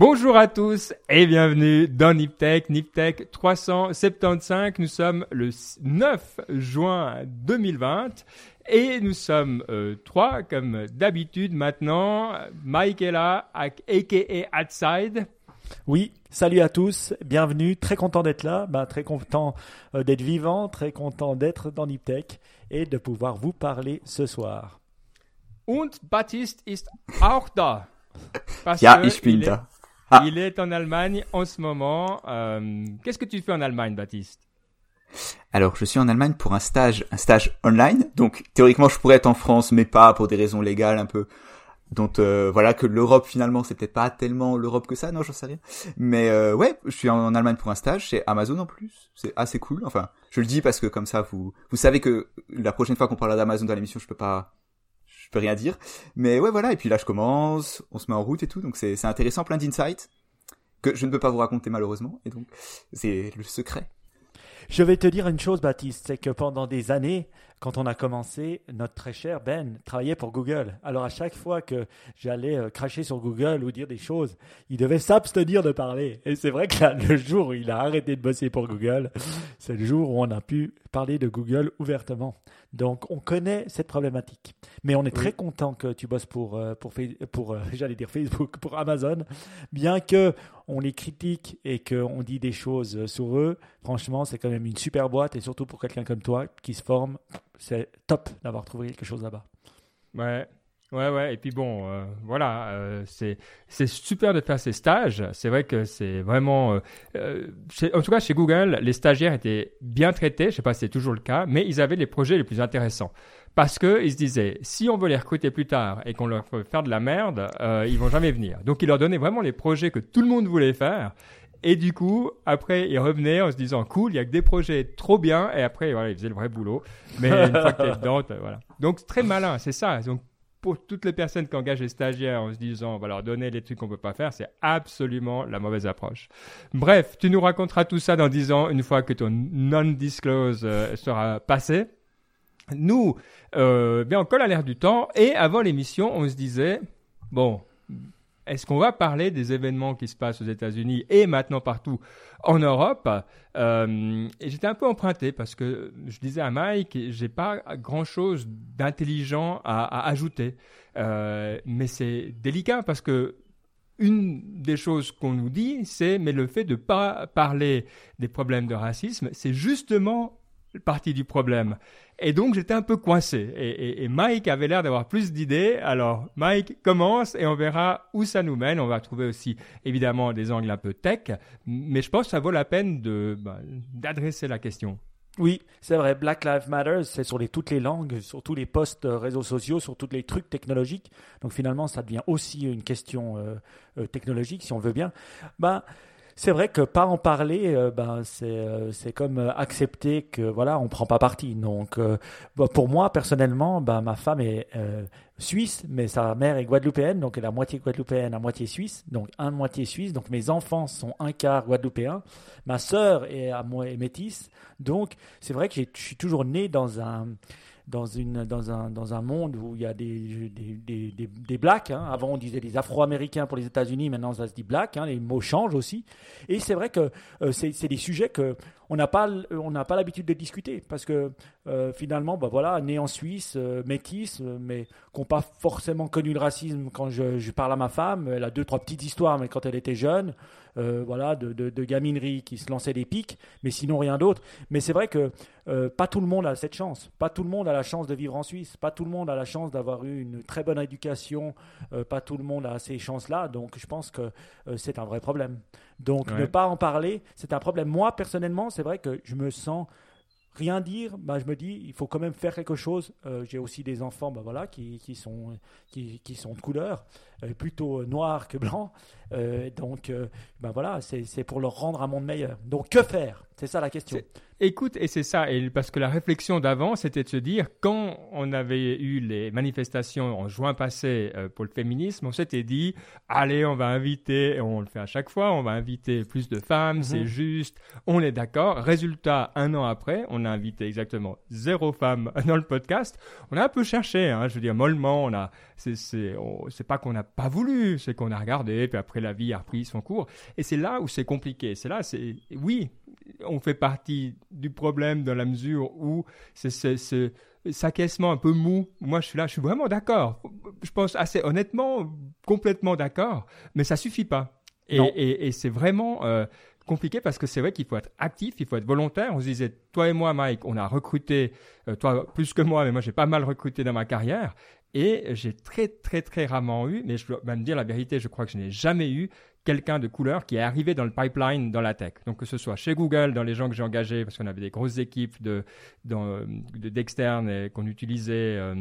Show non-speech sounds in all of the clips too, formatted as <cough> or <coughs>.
Bonjour à tous et bienvenue dans Niptech, Niptech 375. Nous sommes le 9 juin 2020 et nous sommes euh, trois comme d'habitude maintenant. Mike est là, aka Outside. Oui, salut à tous, bienvenue, très content d'être là, ben, très content euh, d'être vivant, très content d'être dans Niptech et de pouvoir vous parler ce soir. Und Baptiste ist auch da. <laughs> Parce ja, ich bin da. Ah. Il est en Allemagne en ce moment. Euh, Qu'est-ce que tu fais en Allemagne, Baptiste? Alors, je suis en Allemagne pour un stage, un stage online. Donc, théoriquement, je pourrais être en France, mais pas pour des raisons légales un peu. Donc, euh, voilà que l'Europe finalement, c'est peut-être pas tellement l'Europe que ça, non, j'en sais rien. Mais euh, ouais, je suis en, Allemagne pour un stage chez Amazon en plus. C'est assez cool. Enfin, je le dis parce que comme ça, vous vous savez que la prochaine fois qu'on parlera d'Amazon dans l'émission, je peux pas peux rien dire. Mais ouais, voilà. Et puis là, je commence, on se met en route et tout. Donc c'est intéressant, plein d'insights que je ne peux pas vous raconter malheureusement. Et donc, c'est le secret. Je vais te dire une chose, Baptiste, c'est que pendant des années, quand on a commencé, notre très cher Ben travaillait pour Google. Alors à chaque fois que j'allais euh, cracher sur Google ou dire des choses, il devait s'abstenir de parler. Et c'est vrai que le jour où il a arrêté de bosser pour Google, c'est le jour où on a pu parler de Google ouvertement. Donc on connaît cette problématique. Mais on est très content que tu bosses pour, euh, pour, pour euh, <laughs> j'allais dire Facebook, pour Amazon, bien que on les critique et qu'on dit des choses sur eux. Franchement, c'est quand même une super boîte et surtout pour quelqu'un comme toi qui se forme c'est top d'avoir trouvé quelque chose là-bas. Ouais, Ouais, ouais, et puis bon, euh, voilà, euh, c'est super de faire ces stages. C'est vrai que c'est vraiment, euh, en tout cas chez Google, les stagiaires étaient bien traités. Je sais pas si c'est toujours le cas, mais ils avaient les projets les plus intéressants parce que ils se disaient, si on veut les recruter plus tard et qu'on leur fait faire de la merde, ils vont jamais venir. Donc ils leur donnaient vraiment les projets que tout le monde voulait faire et du coup, après, il revenait en se disant cool, il y a que des projets trop bien. Et après, voilà, il faisait le vrai boulot. Mais une fois que dedans, voilà. Donc, très malin, c'est ça. Donc, pour toutes les personnes qui engagent les stagiaires en se disant on va leur donner les trucs qu'on peut pas faire, c'est absolument la mauvaise approche. Bref, tu nous raconteras tout ça dans 10 ans, une fois que ton non-disclose euh, sera passé. Nous, euh, on colle à l'air du temps. Et avant l'émission, on se disait, bon, est-ce qu'on va parler des événements qui se passent aux États-Unis et maintenant partout en Europe? Euh, Et j'étais un peu emprunté parce que je disais à Mike, j'ai pas grand-chose d'intelligent à, ajouter, euh, mais c'est délicat parce que une des choses qu'on nous dit, c'est mais le fait de pas parler des problèmes de racisme, c'est justement partie du problème. Et donc j'étais un peu coincé. Et, Mike avait l'air d'avoir plus d'idées. Alors Mike commence et on verra où ça nous mène. On va trouver aussi évidemment des angles un peu tech, mais je pense que ça vaut la peine de bah, d'adresser la question. Oui, c'est vrai. Black Lives Matter, c'est sur les, toutes les langues, sur tous les posts euh, réseaux sociaux, sur tous les trucs technologiques. Donc finalement, ça devient aussi une question euh, euh, technologique, si on veut bien. Ben, c'est vrai que pas en parler, euh, ben c'est euh, c'est comme euh, accepter que voilà on prend pas parti. Donc pour moi personnellement, ben ma femme est suisse, mais sa mère est guadeloupéenne, donc elle est à moitié guadeloupéenne, à moitié suisse, donc un moitié suisse. Donc mes enfants sont un quart guadeloupéens. Ma sœur est à moi métisse, donc c'est vrai que je suis toujours né dans un dans, une, dans, un, dans un monde où il y a des, des, des, des, blacks. Hein. Avant, on disait des Afro-Américains pour les États-Unis, maintenant ça se dit black. Hein. Les mots changent aussi. Et c'est vrai que euh, c'est des sujets que on n'a pas, on n'a pas l'habitude de discuter parce que euh, finalement, bah voilà, né en Suisse, euh, métis, mais qui n'ont pas forcément connu le racisme. Quand je, parle à ma femme, elle a deux trois petites histoires, mais quand elle était jeune, euh, voilà, de, de, gaminerie qui se lançait des pics, mais sinon rien d'autre. Mais c'est vrai que euh, pas tout le monde a cette chance. Pas tout le monde a la chance de vivre en Suisse. Pas tout le monde a la chance d'avoir eu une très bonne éducation. Euh, pas tout le monde a ces chances-là. Donc je pense que c'est un vrai problème. Donc ne pas en parler, c'est un problème. Moi, personnellement, c'est vrai que je me sens rien dire, bah, je me dis, il faut quand même faire quelque chose. J'ai aussi des enfants bah, voilà, qui, qui sont, qui, qui, sont de couleur, plutôt noir que blanc. Euh, donc, euh, ben voilà, c'est pour leur rendre un monde meilleur. Donc, que faire? C'est ça la question. Écoute, et c'est ça, et parce que la réflexion d'avant, c'était de se dire, quand on avait eu les manifestations en juin passé euh, pour le féminisme, on s'était dit, allez, on va inviter, et on le fait à chaque fois, on va inviter plus de femmes, mhm. c'est juste, on est d'accord. Résultat, un an après, on a invité exactement zéro femme <laughs> dans le podcast. On a un peu cherché, hein, je veux dire, mollement, on a, c'est pas qu'on n'a pas voulu, c'est qu'on a regardé, puis après la vie a repris son cours. Et c'est là où c'est compliqué. C'est là, c'est oui, on fait partie du problème dans la mesure où c'est ce s'acquiescement un peu mou. Moi, je suis là, je suis vraiment d'accord. Je pense assez honnêtement, complètement d'accord, mais ça suffit pas. Et, c'est vraiment euh, compliqué parce que c'est vrai qu'il faut être actif, il faut être volontaire. On se disait, toi et moi, Mike, on a recruté, euh, toi plus que moi, mais moi j'ai pas mal recruté dans ma carrière. Et j'ai très, très, très rarement eu, mais je dois même dire la vérité, je crois que je n'ai jamais eu quelqu'un de couleur qui est arrivé dans le pipeline dans la tech. Donc que ce soit chez Google, dans les gens que j'ai engagés, parce qu'on avait des grosses équipes de, d'externes et qu'on utilisait euh,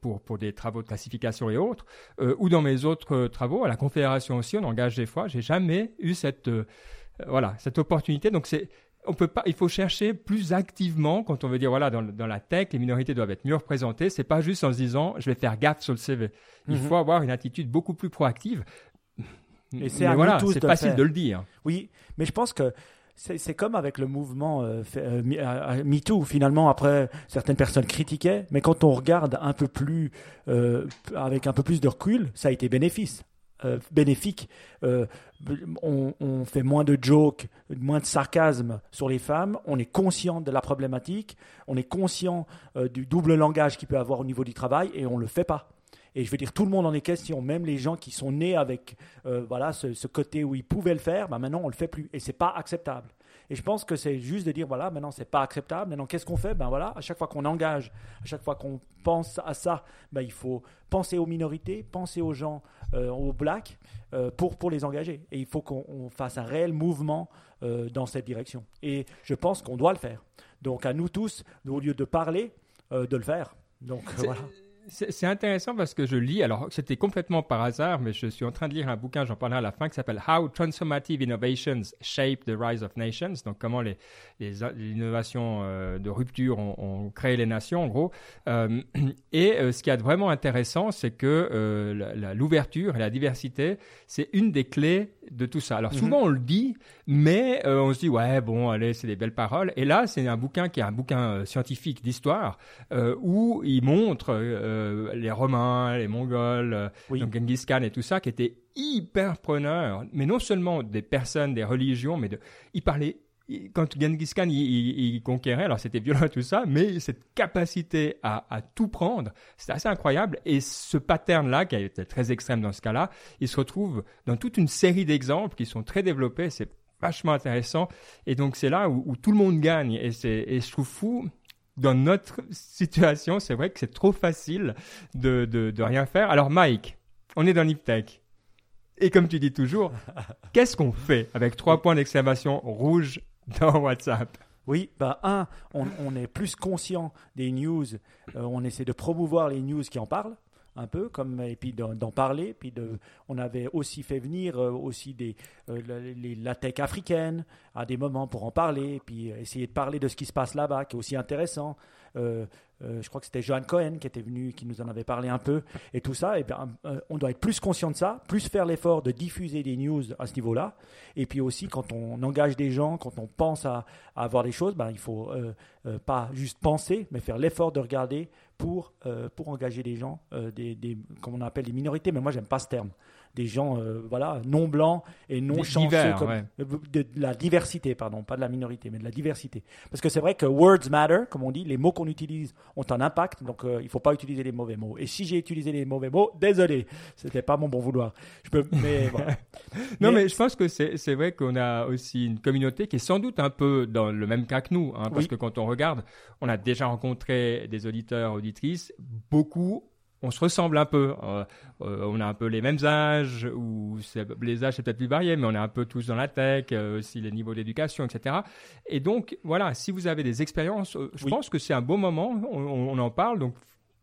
pour, pour des travaux de classification et autres, euh, ou dans mes autres travaux, à la Confédération aussi, on engage des fois. J'ai jamais eu cette, euh, voilà, cette opportunité. Donc c'est on peut pas, il faut chercher plus activement quand on veut dire voilà dans, dans la tech les minorités doivent être mieux représentées. C'est pas juste en se disant je vais faire gaffe sur le CV. Il mhm. faut avoir une attitude beaucoup plus proactive. Et c'est voilà, c'est facile de le dire. Oui, mais je pense que c'est comme avec le mouvement euh, euh, euh, MeToo. Finalement, après, certaines personnes critiquaient, mais quand on regarde un peu plus, avec un peu plus de recul, ça a été bénéfice. Bénéfique. On, on, fait moins de jokes, moins de sarcasme sur les femmes. On est conscient de la problématique. On est conscient du double langage qu'il peut avoir au niveau du travail et on le fait pas. Et je veux dire, tout le monde en est question, même les gens qui sont nés avec euh, voilà, ce, côté où ils pouvaient le faire, bah maintenant on le fait plus. Et c'est pas acceptable. Et je pense que c'est juste de dire, voilà, maintenant c'est pas acceptable. Maintenant, qu'est-ce qu'on fait? Ben voilà, à chaque fois qu'on engage, à chaque fois qu'on pense à ça, ben, il faut penser aux minorités, penser aux gens, euh, aux blacks, euh, pour, pour les engager. Et il faut qu'on fasse un réel mouvement dans cette direction. Et je pense qu'on doit le faire. Donc à nous tous, au lieu de parler, de le faire. Donc voilà c'est intéressant parce que je lis, alors c'était complètement par hasard, mais je suis en train de lire un bouquin, j'en parlerai à la fin, qui s'appelle How Transformative Innovations Shape the Rise of Nations, donc comment les, les, innovations euh, de rupture ont, créé les nations, en gros. Euh, <clears throat> et euh, ce qui est vraiment intéressant, c'est que l'ouverture et la diversité, c'est une des clés de tout ça. Alors mhm. souvent on le dit, mais on se dit, ouais, bon, allez, c'est des belles paroles. Et là, c'est un bouquin qui est un bouquin scientifique d'histoire, où il montre euh, les Romains, les Mongols, euh, donc Genghis Khan et tout ça, qui étaient hyper preneurs, mais non seulement des personnes, des religions, mais de, ils parlaient quand Genghis Khan il, conquérait, alors c'était violent tout ça, mais cette capacité à, tout prendre, c'est assez incroyable. Et ce pattern-là, qui a été très extrême dans ce cas-là, il se retrouve dans toute une série d'exemples qui sont très développés. C'est vachement intéressant. Et donc c'est là où, tout le monde gagne. Et, et je trouve fou dans notre situation, c'est vrai que c'est trop facile de, de, de, rien faire. Alors Mike, on est dans l'IPTech. Et comme tu dis toujours, <laughs> qu'est-ce qu'on fait avec trois points d'exclamation rouge dans WhatsApp? Oui, bah un, on, on, est plus conscient des news, euh, on essaie de promouvoir les news qui en parlent un peu, comme et puis d'en parler. Puis on avait aussi fait venir euh, aussi des euh, la, tech africaine à des moments pour en parler, puis essayer de parler de ce qui se passe là-bas, qui est aussi intéressant. Euh, euh, je crois que c'était Johan Cohen qui était venu, qui nous en avait parlé un peu, et tout ça. Et bien, euh, on doit être plus conscient de ça, plus faire l'effort de diffuser des news à ce niveau-là. Et puis aussi, quand on engage des gens, quand on pense à, avoir des choses, ben, il faut pas juste penser, mais faire l'effort de regarder pour, pour engager des gens, des, des, comme on appelle les minorités. Mais moi, j'aime pas ce terme des gens euh, voilà, non blancs et non chanceux. Comme, euh, de, la diversité, pardon, pas de la minorité, mais de la diversité. Parce que c'est vrai que words matter, comme on dit, les mots qu'on utilise ont un impact, donc euh, il ne faut pas utiliser les mauvais mots. Et si j'ai utilisé les mauvais mots, désolé, c'était pas mon bon vouloir. Je peux, mais, <laughs> non, mais, je pense que c'est vrai qu'on a aussi une communauté qui est sans doute un peu dans le même cas que nous, hein, parce que quand on regarde, on a déjà rencontré des auditeurs, auditrices, beaucoup on se ressemble un peu. Euh, euh, on a un peu les mêmes âges, ou les âges c'est peut-être plus varié, mais on est un peu tous dans la tech, euh, aussi les niveaux d'éducation, etc. Et donc voilà, si vous avez des expériences, je pense que c'est un bon moment. On, en parle, donc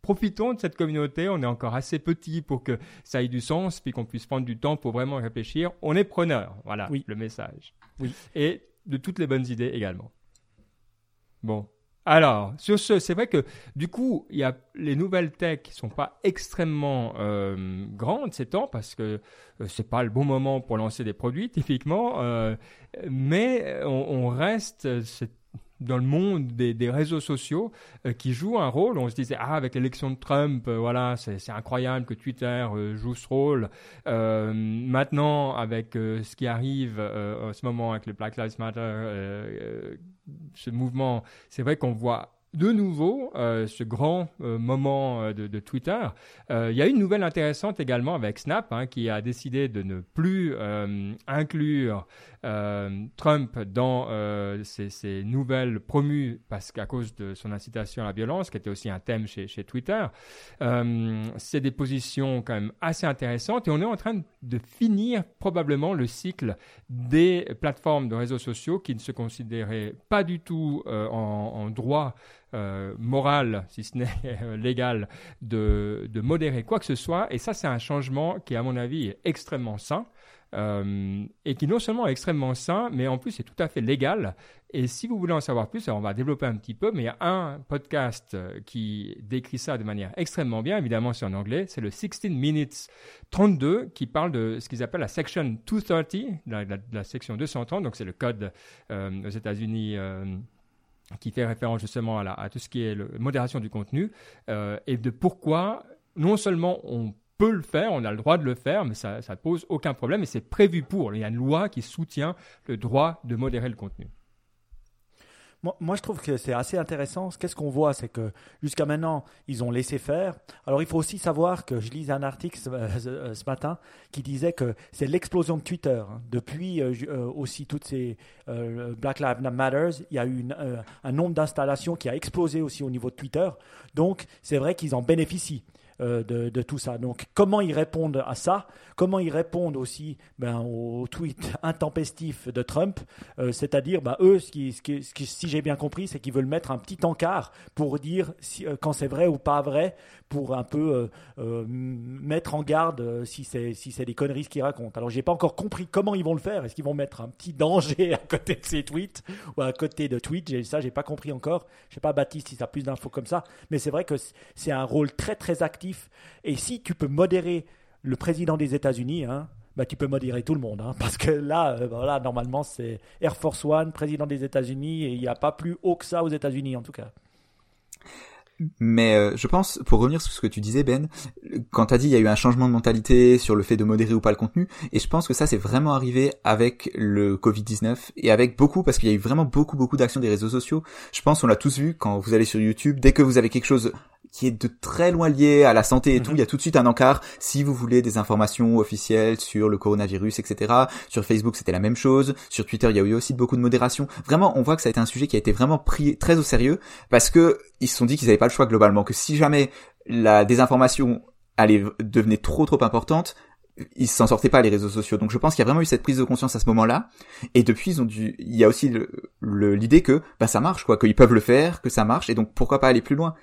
profitons de cette communauté. On est encore assez petit pour que ça ait du sens, puis qu'on puisse prendre du temps pour vraiment réfléchir. On est preneur. Voilà le message. Oui. Et de toutes les bonnes idées également. Bon, alors, sur ce, c'est vrai que du coup, il y a les nouvelles tech qui sont pas extrêmement euh, grandes ces temps parce que euh, c'est pas le bon moment pour lancer des produits typiquement, euh, mais on, on reste dans le monde des, réseaux sociaux euh, qui jouent un rôle. On se disait, ah, avec l'élection de Trump, euh, voilà, c'est incroyable que Twitter euh, joue ce rôle. maintenant, avec ce qui arrive en ce moment avec le Black Lives Matter, ce mouvement, c'est vrai qu'on voit de nouveau euh, ce grand euh, moment euh, de, Twitter. il y a une nouvelle intéressante également avec Snap hein, qui a décidé de ne plus inclure Trump dans ses, nouvelles promues parce qu'à cause de son incitation à la violence, qui était aussi un thème chez, Twitter. C'est des positions quand même assez intéressantes et on est en train de finir probablement le cycle des plateformes de réseaux sociaux qui ne se considéraient pas du tout en droit euh, morale, si ce n'est <laughs> euh, légal, de, de, modérer quoi que ce soit. Et ça, c'est un changement qui, à mon avis, est extrêmement sain. Euh, et qui non seulement est extrêmement sain, mais en plus est tout à fait légal. Et si vous voulez en savoir plus, on va développer un petit peu, mais il y a un podcast qui décrit ça de manière extrêmement bien, évidemment c'est en anglais, c'est le 16 Minutes 32 qui parle de ce qu'ils appellent la section 230, la, la, section 230, donc c'est le code aux États-Unis qui fait référence justement à, tout ce qui est la modération du contenu, euh, et de pourquoi non seulement on peut le faire, on a le droit de le faire, mais ça ne pose aucun problème et c'est prévu pour. Il y a une loi qui soutient le droit de modérer le contenu. Moi, je trouve que c'est assez intéressant. Qu'est-ce qu'on voit C'est que jusqu'à maintenant, ils ont laissé faire. Alors, il faut aussi savoir que je lisais un article ce, euh, matin qui disait que c'est l'explosion de Twitter. Hein. Depuis euh, euh, aussi toutes ces Black Lives Matter, il y a eu un nombre d'installations qui a explosé aussi au niveau de Twitter. Donc, c'est vrai qu'ils en bénéficient. Euh, de, tout ça. Donc, comment ils répondent à ça? Comment ils répondent aussi ben, au tweet intempestif de Trump? Euh, C'est-à-dire, ben, eux, ce si j'ai bien compris, c'est qu'ils veulent mettre un petit encart pour dire euh, quand c'est vrai ou pas vrai, pour un peu mettre en garde si c'est des conneries qu'ils racontent. Alors, j'ai pas encore compris comment ils vont le faire. Est-ce qu'ils vont mettre un petit danger à côté de ces tweets ou à côté de tweets? Ça, j'ai pas compris encore. Je sais pas, Baptiste, si ça a plus d'infos comme ça. Mais c'est vrai que c'est un rôle très très actif et si tu peux modérer le président des États-Unis, hein, bah, tu peux modérer tout le monde. Hein, <laughs> parce que là, euh, voilà, normalement, c'est Air Force One, président des États-Unis, et il n'y a pas plus haut que ça aux États-Unis, en tout cas. Mais euh, je pense, pour revenir sur ce que tu disais Ben, quand tu as dit il y a eu un changement de mentalité sur le fait de modérer ou pas le contenu, et je pense que ça c'est vraiment arrivé avec le Covid-19 et avec beaucoup, parce qu'il y a eu vraiment beaucoup beaucoup d'actions des réseaux sociaux. Je pense on l'a tous vu quand vous allez sur YouTube, dès que vous avez quelque chose qui est de très loin lié à la santé et tout, mhm. il y a tout de suite un encart. Si vous voulez des informations officielles sur le coronavirus, etc. Sur Facebook, c'était la même chose. Sur Twitter, il y a eu aussi beaucoup de modération. Vraiment, on voit que ça a été un sujet qui a été vraiment pris très au sérieux parce que ils se sont dit qu'ils n'avaient pas le choix globalement, que si jamais la désinformation allait devenait trop trop importante, ils s'en sortaient pas les réseaux sociaux. Donc je pense qu'il y a vraiment eu cette prise de conscience à ce moment-là. Et depuis, ils ont dû, il y a aussi l'idée que bah ça marche quoi, qu'ils peuvent le faire, que ça marche, et donc pourquoi pas aller plus loin.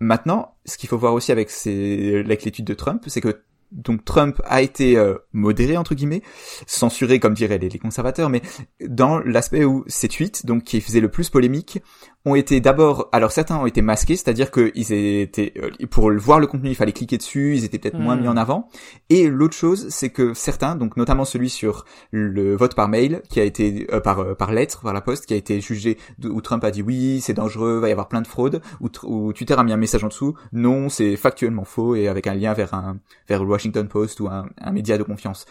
Maintenant, ce qu'il faut voir aussi avec, avec l'étude de Trump, c'est que donc Trump a été euh, modéré entre guillemets, censuré comme diraient les, conservateurs, mais dans l'aspect où ces tweets, donc qui faisaient le plus polémique, ont été d'abord, alors certains ont été masqués, c'est-à-dire qu'ils étaient, euh, pour voir le contenu, il fallait cliquer dessus, ils étaient peut-être moins mis en hmm. avant. Et l'autre chose, c'est que certains, donc notamment celui sur le vote par mail, qui a été euh, par euh, par lettre, par la poste, qui a été jugé, où Trump a dit oui, c'est dangereux, va y avoir plein de fraudes, où, Twitter a mis un message en dessous, non, c'est factuellement faux et avec un lien vers un vers le Washington Post ou un, un média de confiance.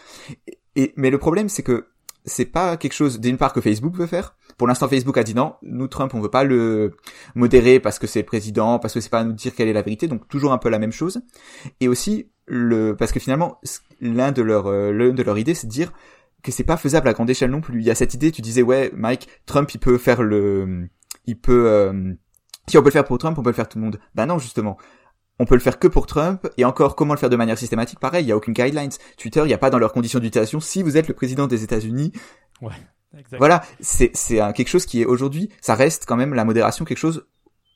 Et, mais le problème, c'est que c'est pas quelque chose d'une part que Facebook veut faire. Pour l'instant, Facebook a dit non, nous Trump, on veut pas le modérer parce que c'est président, parce que c'est pas à nous dire quelle est la vérité. Donc toujours un peu la même chose. Et aussi le parce que finalement l'un de leurs euh, l'un de leurs idées, c'est de dire que c'est pas faisable à grande échelle non plus. Il y a cette idée, tu disais ouais, Mike, Trump, il peut faire le, il peut euh, si on peut le faire pour Trump, on peut le faire tout le monde. Ben non, justement on peut le faire que pour Trump, et encore, comment le faire de manière systématique? Pareil, il n'y a aucune guidelines. Twitter, il n'y a pas dans leurs conditions d'utilisation, si vous êtes le président des États-Unis. Ouais, Voilà, c'est c'est quelque chose qui est aujourd'hui, ça reste quand même la modération quelque chose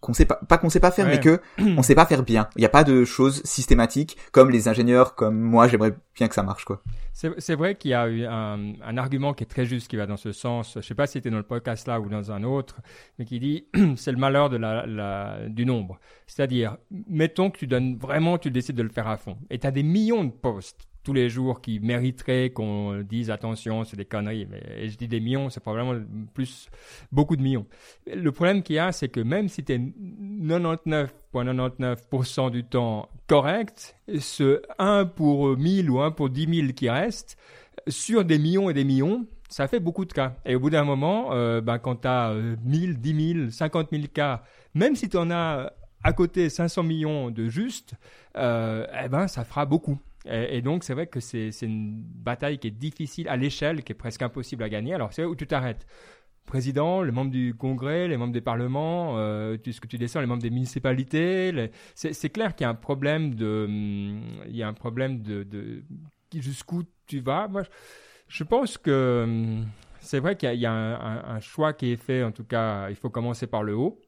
qu'on sait pas, pas qu'on sait pas faire, mais que on sait pas faire bien. Il n'y a pas de choses systématiques comme les ingénieurs, comme moi, j'aimerais bien que ça marche, quoi. C'est vrai qu'il y a eu un, un, argument qui est très juste qui va dans ce sens. Je sais pas si c'était dans le podcast là ou dans un autre, mais qui dit <clears throat> c'est le malheur de la, la du nombre. C'est-à-dire, mettons que tu donnes vraiment, tu décides de le faire à fond, et tu as des millions de posts tous les jours qui mériteraient qu'on dise attention, c'est des conneries. Mais et je dis des millions, c'est probablement plus beaucoup de millions. Le problème qu'il y a, c'est que même si tu es 99,99% du temps correct, ce 1 pour 1000 ou 1 pour 10 000 qui reste, sur des millions et des millions, ça fait beaucoup de cas. Et au bout d'un moment, euh, ben, quand tu as 1000, 10 000, 50 000 cas, même si tu en as à côté 500 millions de justes, euh, eh ben, ça fera beaucoup. Et, donc, c'est vrai que c'est une bataille qui est difficile à l'échelle, qui est presque impossible à gagner. Alors, c'est où tu t'arrêtes? Président, les membres du Congrès, les membres des parlements, euh, ce que tu descends, les membres des municipalités. C'est clair qu'il y a un problème de, hum, il y a un problème de, jusqu'où tu vas. Moi, je pense que hum, c'est vrai qu'il y a, un, choix qui est fait. En tout cas, il faut commencer par le haut.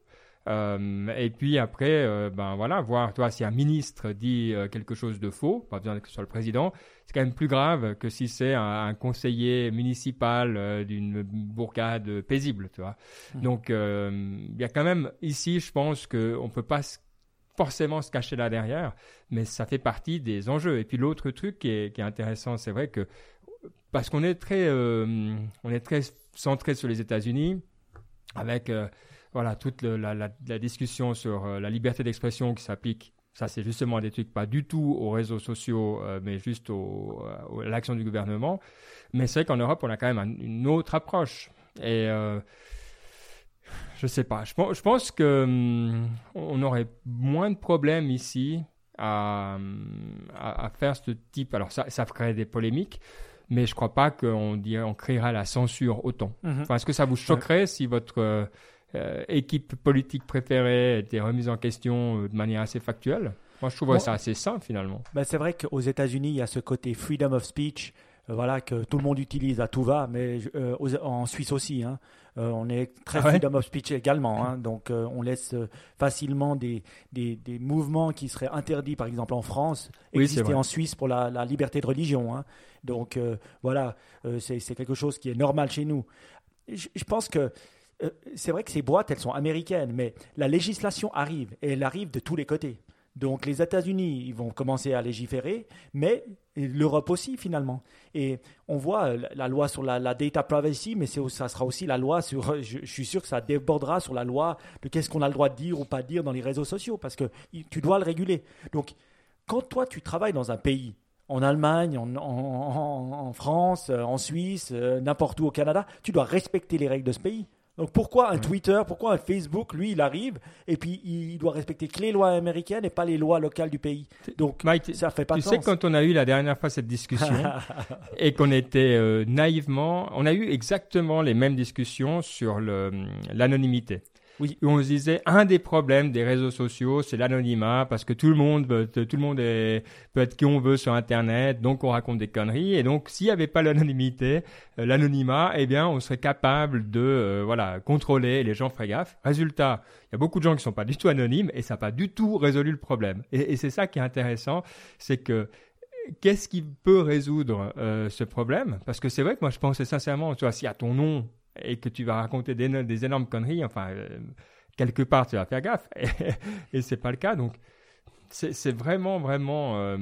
Euh, et puis après, euh, ben voilà, voir, toi, si un ministre dit euh, quelque chose de faux, pas besoin que ce soit le président, c'est quand même plus grave que si c'est un, conseiller municipal d'une bourgade paisible, tu vois. Mmh. Donc, il y a quand même ici, je pense qu'on peut pas forcément se cacher là derrière, mais ça fait partie des enjeux. Et puis l'autre truc qui est, qui est intéressant, c'est vrai que parce qu'on est très, on est très centré sur les États-Unis, avec voilà, toute la, discussion sur euh, la liberté d'expression qui s'applique, ça c'est justement des trucs pas du tout aux réseaux sociaux, euh, mais juste au, euh, à l'action du gouvernement. Mais c'est vrai qu'en Europe, on a quand même une autre approche. Et je sais pas, je, je pense que hum, on aurait moins de problèmes ici à, à, faire ce type. Alors ça, ça ferait des polémiques, mais je crois pas qu'on on créera la censure autant. Mm-hmm. Enfin, Est-ce que ça vous choquerait si votre euh, équipe politique préférée était remise en question euh, de manière assez factuelle. Moi, je trouve ça assez simple finalement. Ben, c'est vrai qu'aux États-Unis, il y a ce côté freedom of speech, euh, voilà, que tout le monde utilise à tout va, mais en Suisse aussi. Hein, on est très ah freedom of speech également, hein, donc on laisse facilement des, des, des, mouvements qui seraient interdits, par exemple en France, exister en Suisse pour la, la liberté de religion. Hein. Donc voilà, c'est quelque chose qui est normal chez nous. Je, je pense que euh, c'est vrai que ces boîtes, elles sont américaines, mais la législation arrive, et elle arrive de tous les côtés. Donc les États-Unis, ils vont commencer à légiférer, mais l'Europe aussi finalement. Et on voit euh, la loi sur la, data privacy, mais ça sera aussi la loi sur, je, suis sûr que ça débordera sur la loi de qu'est-ce qu'on a le droit de dire ou pas dire dans les réseaux sociaux, parce que tu dois le réguler. Donc quand toi tu travailles dans un pays, en Allemagne, en, France, euh, en Suisse, n'importe où au Canada, tu dois respecter les règles de ce pays. Donc pourquoi un Twitter, pourquoi un Facebook, lui, il arrive et puis il doit respecter que les lois américaines et pas les lois locales du pays. Donc Mike, ça fait pas tu sais quand on a eu la dernière fois cette discussion <laughs> et qu'on était euh, naïvement, on a eu exactement les mêmes discussions sur l'anonymité. Oui. On se disait un des problèmes des réseaux sociaux, c'est l'anonymat parce que tout le monde, tout le monde est, peut être qui on veut sur Internet, donc on raconte des conneries. Et donc, s'il n'y avait pas l'anonymité, euh, l'anonymat, eh bien, on serait capable de, euh, voilà, contrôler. les gens feraient gaffe. Résultat, il y a beaucoup de gens qui sont pas du tout anonymes et ça n'a pas du tout résolu le problème. Et, c'est ça qui est intéressant, c'est que qu'est-ce qui peut résoudre euh, ce problème? Parce que c'est vrai que moi je pensais sincèrement, tu vois, s'il y a ton nom et que tu vas raconter des, des énormes conneries, enfin, euh, quelque part, tu vas faire gaffe. <laughs> Et, c'est pas le cas. Donc, c'est vraiment, vraiment. Euh,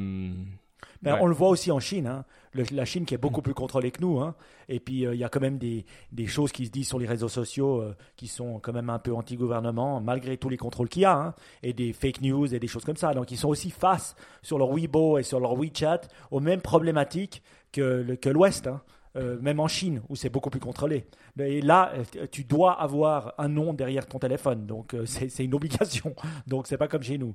ben, on le voit aussi en Chine. Hein. la Chine qui est beaucoup plus contrôlée que nous. Hein. Et puis, euh, il y a quand même des, des, choses qui se disent sur les réseaux sociaux qui sont quand même un peu anti-gouvernement, malgré tous les contrôles qu'il y a. Hein. Et des fake news et des choses comme ça. Donc, ils sont aussi face sur leur Weibo et sur leur WeChat aux mêmes problématiques que, que l'Ouest. Euh, même en Chine, où c'est beaucoup plus contrôlé. Et là, euh, tu dois avoir un nom derrière ton téléphone, donc euh, c'est une obligation. <laughs> Donc c'est pas comme chez nous.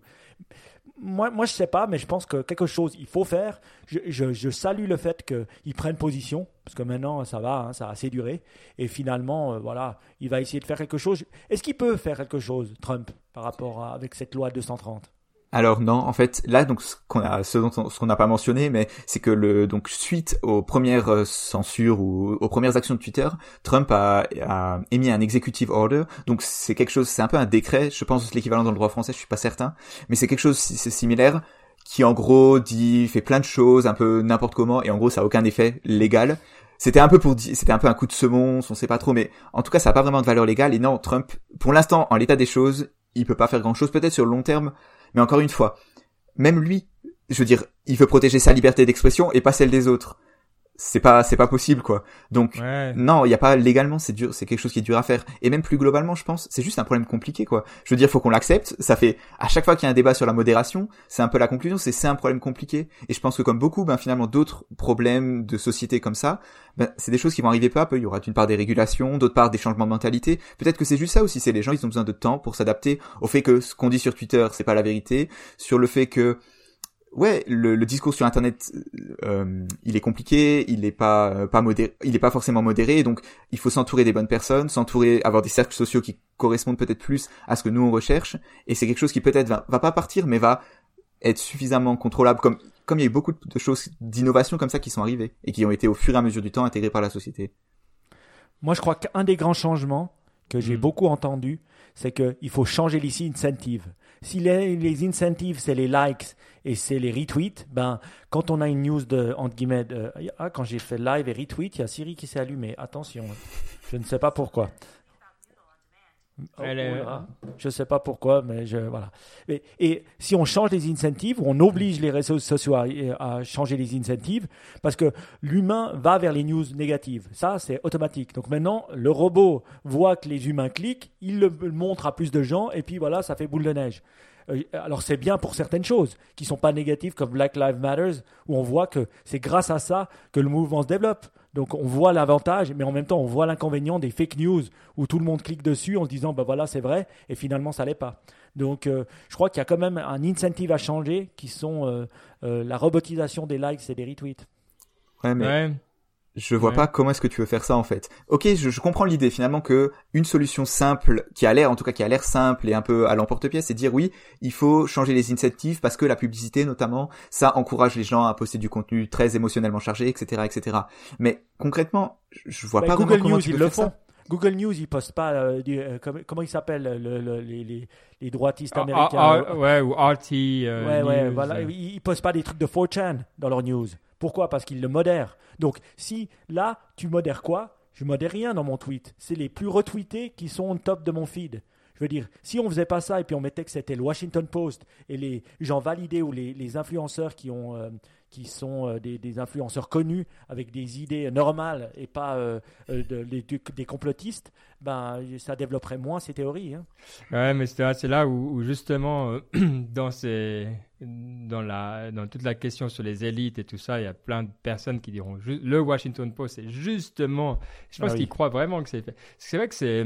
Moi, moi, je sais pas, mais je pense que quelque chose il faut faire. Je, je, salue le fait qu'ils prennent position, parce que maintenant ça va, hein, ça a assez duré. Et finalement, voilà, il va essayer de faire quelque chose. Est-ce qu'il peut faire quelque chose, Trump, par rapport à, avec cette loi 230 alors non, en fait, là donc ce qu'on a, ce dont ce qu'on n'a pas mentionné, mais c'est que le donc suite aux premières euh, censures ou aux premières actions de Twitter, Trump a, a émis un executive order. Donc c'est quelque chose, c'est un peu un décret. Je pense l'équivalent dans le droit français, je suis pas certain, mais c'est quelque chose c'est similaire qui en gros dit fait plein de choses un peu n'importe comment et en gros ça a aucun effet légal. C'était un peu pour c'était un peu un coup de semonce, on sait pas trop, mais en tout cas ça a pas vraiment de valeur légale. Et non, Trump, pour l'instant, en l'état des choses, il peut pas faire grand chose. Peut-être sur le long terme mais encore une fois, même lui, je veux dire, il veut protéger sa liberté d'expression et pas celle des autres c'est pas c'est pas possible quoi. Donc non, il y a pas légalement, c'est dur, c'est quelque chose qui est dur à faire et même plus globalement, je pense, c'est juste un problème compliqué quoi. Je veux dire, faut qu'on l'accepte, ça fait à chaque fois qu'il y a un débat sur la modération, c'est un peu la conclusion, c'est c'est un problème compliqué et je pense que comme beaucoup ben finalement d'autres problèmes de société comme ça, ben c'est des choses qui vont arriver peu à peu, il y aura d'une part des régulations, d'autre part des changements de mentalité. Peut-être que c'est juste ça aussi, c'est les gens ils ont besoin de temps pour s'adapter au fait que ce qu'on dit sur Twitter, c'est pas la vérité, sur le fait que ouais, le, le, discours sur Internet, euh, il est compliqué, il est pas euh, pas modéré, il est pas forcément modéré, donc il faut s'entourer des bonnes personnes, s'entourer, avoir des cercles sociaux qui correspondent peut-être plus à ce que nous on recherche, et c'est quelque chose qui peut-être va, va pas partir, mais va être suffisamment contrôlable, comme comme il y a eu beaucoup de choses d'innovation comme ça qui sont arrivées et qui ont été au fur et à mesure du temps intégrées par la société. Moi, je crois qu'un des grands changements que j'ai hmm. beaucoup entendu, c'est qu'il faut changer les incentives. Si les, les incentives, c'est les likes et c'est les retweets, ben, quand on a une news de, entre guillemets, ah, quand j'ai fait live et retweet, il y a Siri qui s'est allumé. Attention, je ne sais pas pourquoi. Oh, je ne sais pas pourquoi, mais je, voilà. Et, si on change les incentives, on oblige les réseaux sociaux à, changer les incentives, parce que l'humain va vers les news négatives. Ça, c'est automatique. Donc maintenant, le robot voit que les humains cliquent, il le montre à plus de gens, et puis voilà, ça fait boule de neige. Euh, alors c'est bien pour certaines choses qui sont pas négatives comme Black Lives Matter où on voit que c'est grâce à ça que le mouvement se développe. Donc on voit l'avantage, mais en même temps on voit l'inconvénient des fake news où tout le monde clique dessus en se disant bah voilà c'est vrai et finalement ça l'est pas. Donc euh, je crois qu'il y a quand même un incentive à changer qui sont euh, la robotisation des likes et des retweets. Ouais mais je vois pas comment est-ce que tu veux faire ça en fait. Ok, je, je comprends l'idée finalement que une solution simple, qui a l'air, en tout cas qui a l'air simple et un peu à l'emporte-pièce, c'est dire oui, il faut changer les incentives parce que la publicité notamment, ça encourage les gens à poster du contenu très émotionnellement chargé, etc., etc. Mais concrètement, je vois pas Google comment News, tu ils le font. Ça. Google News, ils postent pas euh, euh, comment, ils s'appellent le, les, les, les, droitistes ah, américains. Ah, ah, ouais, ou RT. Euh, ouais, ouais, voilà. Ils, ils postent pas des trucs de 4chan dans leurs news. Pourquoi? Parce qu'ils le modèrent. Donc, si là, tu modères quoi? Je modère rien dans mon tweet. C'est les plus retweetés qui sont au top de mon feed. Je veux dire, si on faisait pas ça et puis on mettait que c'était le Washington Post et les gens validés ou les, influenceurs qui ont, euh, qui sont euh, des, influenceurs connus avec des idées normales et pas euh, euh, des, complotistes, ben, ça développerait moins ces théories. Hein. Ouais, mais c'est là où, justement, <clears throat> dans, ces, dans, la, dans toute la question sur les élites et tout ça, il y a plein de personnes qui diront le Washington Post, c'est justement. Je pense ah qu'ils croient vraiment que c'est fait. C'est vrai que c'est.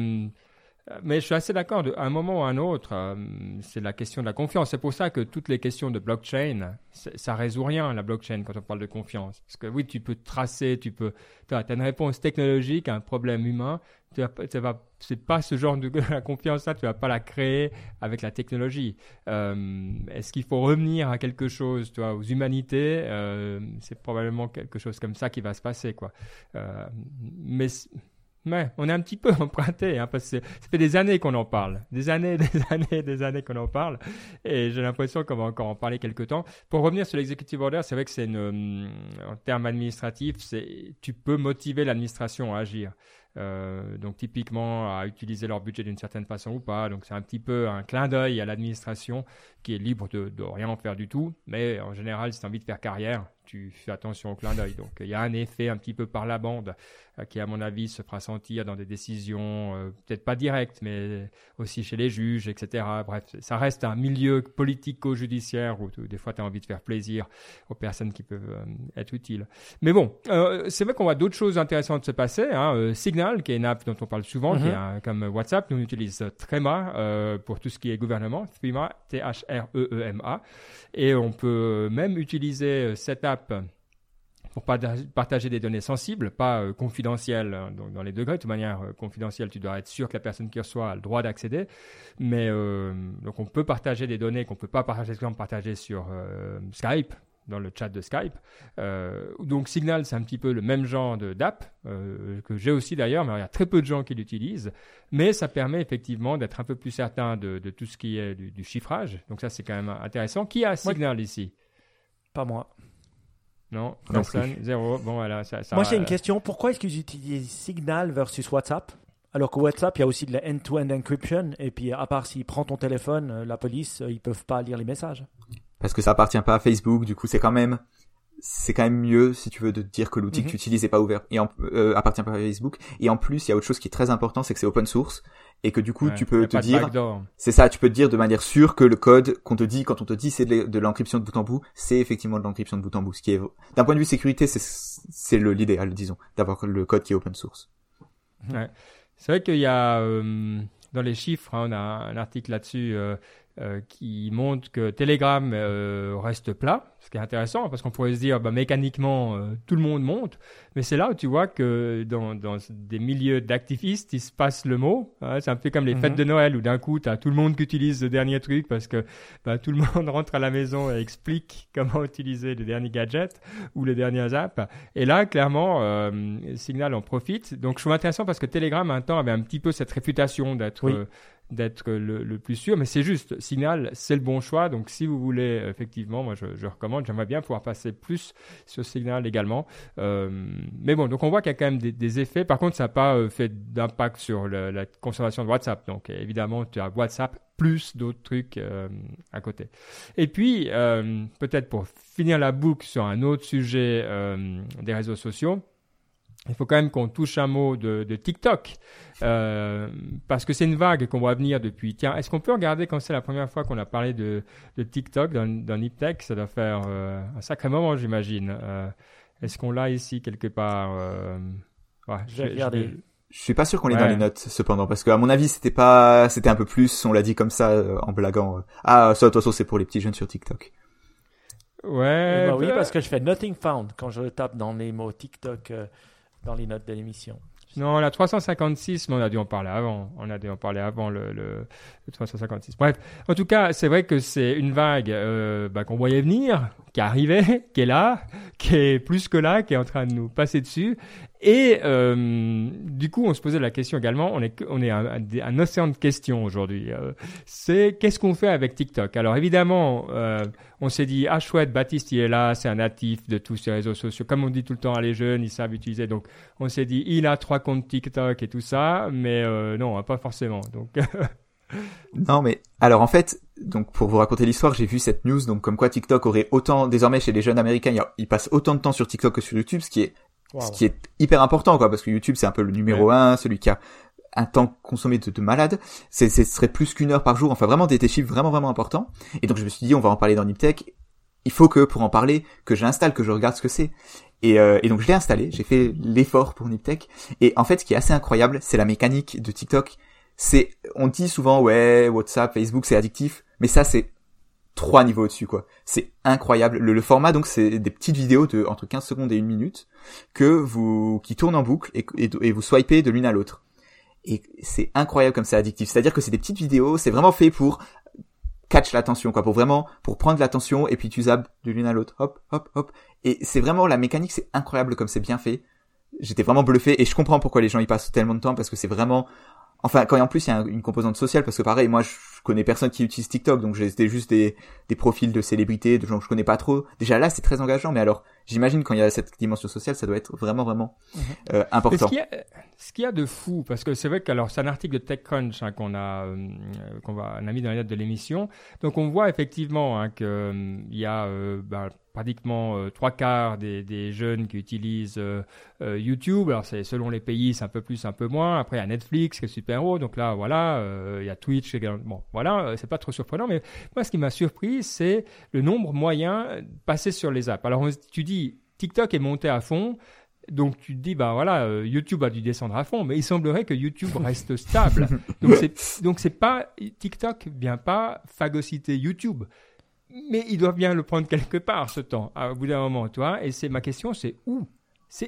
Hum, mais je suis assez d'accord, à un moment ou à un autre, euh, c'est la question de la confiance. C'est pour ça que toutes les questions de blockchain, ça résout rien, la blockchain, quand on parle de confiance. Parce que oui, tu peux tracer, tu peux, tu as, une réponse technologique à un problème humain. Tu vas, c'est pas ce genre de <laughs> la confiance là, tu vas pas la créer avec la technologie. Euh, est-ce qu'il faut revenir à quelque chose, tu aux humanités? Euh, C'est probablement quelque chose comme ça qui va se passer, quoi. mais Ouais, on est un petit peu <laughs> emprunté, hein, parce que ça fait des années qu'on en parle, des années, <laughs> des années, des années qu'on en parle, et j'ai l'impression qu'on va encore en parler quelques temps. Pour revenir sur l'executive order, c'est vrai que c'est une, euh, en termes administratifs, tu peux motiver l'administration à agir. Euh, donc typiquement à utiliser leur budget d'une certaine façon ou pas. Donc c'est un petit peu un clin d'œil à l'administration qui est libre de, de rien en faire du tout. Mais en général, si tu as envie de faire carrière, tu fais attention au clin d'œil. Donc il y a un effet un petit peu par la bande euh, qui, à mon avis, se fera sentir dans des décisions euh, peut-être pas directes, mais aussi chez les juges, etc. Bref, ça reste un milieu politico-judiciaire où des fois tu as envie de faire plaisir aux personnes qui peuvent euh, être utiles. Mais bon, c'est vrai qu'on voit d'autres choses intéressantes se passer. Hein. Signal, qui est une app dont on parle souvent, qui mm-hmm. est comme WhatsApp, nous on utilise Trema pour tout ce qui est gouvernement, Trema, T-H-R-E-E-M-A. Et on peut même utiliser cette app pour partager des données sensibles, pas euh, confidentielles hein, donc dans les degrés. De toute manière, euh, confidentielle, tu dois être sûr que la personne qui reçoit a le droit d'accéder. Mais euh, donc on peut partager des données qu'on peut pas partager, partager sur Skype, dans le chat de Skype. donc Signal, c'est un petit peu le même genre d'app que j'ai aussi d'ailleurs, mais il y a très peu de gens qui l'utilisent. Mais ça permet effectivement d'être un peu plus certain de, tout ce qui est du, chiffrage. Donc ça, c'est quand même intéressant. Qui a Signal ici? Pas moi. Non, personne, zéro. Bon, voilà, Moi, j'ai une question. Pourquoi est-ce qu'ils utilisent Signal versus WhatsApp? Alors que WhatsApp, il y a aussi de la end-to-end encryption. Et puis, à part s'il prend ton téléphone, euh, la police, euh, ils peuvent pas lire les messages. parce que ça appartient pas à Facebook. Du coup, c'est quand même c'est quand même mieux si tu veux de dire que l'outil que Mhm. tu utilises est pas ouvert et en, euh, appartient pas à Facebook. Et en plus, il y a autre chose qui est très important, c'est que c'est open source et que du coup, Ouais, tu peux te dire, c'est ça, tu peux te dire de manière sûre que le code qu'on te dit quand on te dit c'est de l'e- de l'encryption de bout en bout, c'est effectivement de l'encryption de bout en bout. Ce qui est d'un point de vue sécurité, c'est c'est le l'idéal, disons, d'avoir le code qui est open source. C'est vrai qu'il y a euh, dans les chiffres, hein, on a un article là-dessus euh, euh, qui montre que Telegram euh, reste plat, ce qui est intéressant parce qu'on pourrait se dire bah, mécaniquement euh, tout le monde monte, mais c'est là où tu vois que dans, dans des milieux d'activistes il se passe le mot. hein. c'est un peu comme les Mhm. fêtes de Noël où d'un coup tu as tout le monde qui utilise le dernier truc parce que bah, tout le monde <laughs> rentre à la maison et explique comment utiliser le dernier gadget ou les dernières apps. Et là, clairement, euh, Signal en profite. Donc, je trouve intéressant parce que Telegram, un temps, avait un petit peu cette réputation d'être Oui. D'être le, plus sûr. Mais c'est juste, Signal, c'est le bon choix. Donc, si vous voulez, effectivement, moi, je, recommande. J'aimerais bien pouvoir passer plus sur Signal également. Euh, mais bon, donc on voit qu'il y a quand même des, effets. Par contre, ça n'a pas euh, fait d'impact sur la consommation de WhatsApp. Donc, évidemment, tu as WhatsApp plus d'autres trucs euh, à côté. Et puis, peut-être pour finir la boucle sur un autre sujet des réseaux sociaux, il faut quand même qu'on touche un mot de, de TikTok, euh, parce que c'est une vague qu'on voit venir depuis. Tiens, est-ce qu'on peut regarder quand c'est la première fois qu'on a parlé de, de TikTok dans, dans Niptech Ça doit faire euh, un sacré moment, j'imagine. Euh, est-ce qu'on l'a ici quelque part euh, ouais, Je vais regarder. Je suis pas sûr qu'on l'ait Ouais. dans les notes cependant parce que à mon avis c'était pas c'était un peu plus on l'a dit comme ça euh, en blaguant euh, ah ça de toute façon c'est pour les petits jeunes sur TikTok. Ouais. Bah oui, bah- parce que je fais nothing found quand je tape dans les mots TikTok euh, dans les notes de l'émission. Non, la 356, mais on a dû en parler avant. On a dû en parler avant le, le, le 356. Bref, en tout cas, c'est vrai que c'est une vague euh, bah, qu'on voyait venir, qui arrivait, <laughs> qui est là, qui est plus que là, qui est en train de nous passer dessus. Et euh, du coup, on se posait la question également. On est, on est un, océan de questions aujourd'hui. Euh, c'est qu'est-ce qu'on fait avec TikTok? Alors évidemment, euh, on s'est dit ah chouette, Baptiste il est là, c'est un natif de tous ces réseaux sociaux. Comme on dit tout le temps à les jeunes, ils savent utiliser. Donc on s'est dit il a trois comptes TikTok et tout ça, mais non, pas forcément. Donc <laughs> Non mais alors en fait donc pour vous raconter l'histoire j'ai vu cette news donc comme quoi TikTok aurait autant désormais chez les jeunes américains ils passent autant de temps sur TikTok que sur YouTube ce qui est Wow. ce qui est hyper important quoi parce que YouTube c'est un peu le numéro un celui qui a un temps consommé de, de malade. C'est ce serait plus qu'une heure par jour. Enfin vraiment des, des chiffres vraiment vraiment importants. Et donc je me suis dit on va en parler dans Niptech. Il faut que pour en parler que j'installe que je regarde ce que c'est. Et, euh, et donc je l'ai installé. J'ai fait l'effort pour Niptech. Et en fait ce qui est assez incroyable c'est la mécanique de TikTok. C'est on dit souvent ouais WhatsApp Facebook c'est addictif. Mais ça c'est trois niveaux au-dessus quoi. C'est incroyable. Le, le format donc c'est des petites vidéos de entre 15 secondes et une minute que vous qui tournent en boucle et, vous swipez de l'une à l'autre. Et c'est incroyable comme c'est addictif. C'est à dire que c'est des petites vidéos c'est vraiment fait pour catch l'attention quoi pour vraiment pour prendre l'attention et puis tu zappes de l'une à l'autre. Hop hop hop. Et c'est vraiment la mécanique c'est incroyable comme c'est bien fait. J'étais vraiment bluffé et je comprends pourquoi les gens y passent tellement de temps parce que c'est vraiment enfin quand en plus il y a un- une composante sociale parce que pareil moi je connais personne qui utilise TikTok donc c'était juste des des profils de célébrités de gens que je connais pas trop déjà là c'est très engageant mais alors j'imagine quand il y a cette dimension sociale ça doit être vraiment vraiment euh, Mais important ce qu'il y a, ce qu'il y a de fou, parce que c'est vrai que alors c'est un article de TechCrunch hein, qu'on a, euh, qu'on va, on a mis dans les notes de l'émission. Donc on voit effectivement hein, que euh, y a euh, ben, pratiquement euh, trois quarts des, des jeunes qui utilisent euh, euh, YouTube. Alors c'est selon les pays, c'est un peu plus, un peu moins. Après il y a Netflix qui est super haut. Donc là voilà, euh, il y a Twitch également. Bon voilà, euh, c'est pas trop surprenant. Mais moi ce qui m'a surpris, c'est le nombre moyen passé sur les apps. Alors on- tu dis TikTok est monté à fond. Donc tu te dis bah voilà euh, YouTube a dû descendre à fond mais il semblerait que YouTube reste <laughs> stable. Donc c'est donc c'est pas TikTok vient pas phagocyter YouTube. Mais ils doivent bien le prendre quelque part ce temps à- au bout d'un moment toi et c'est ma question c'est où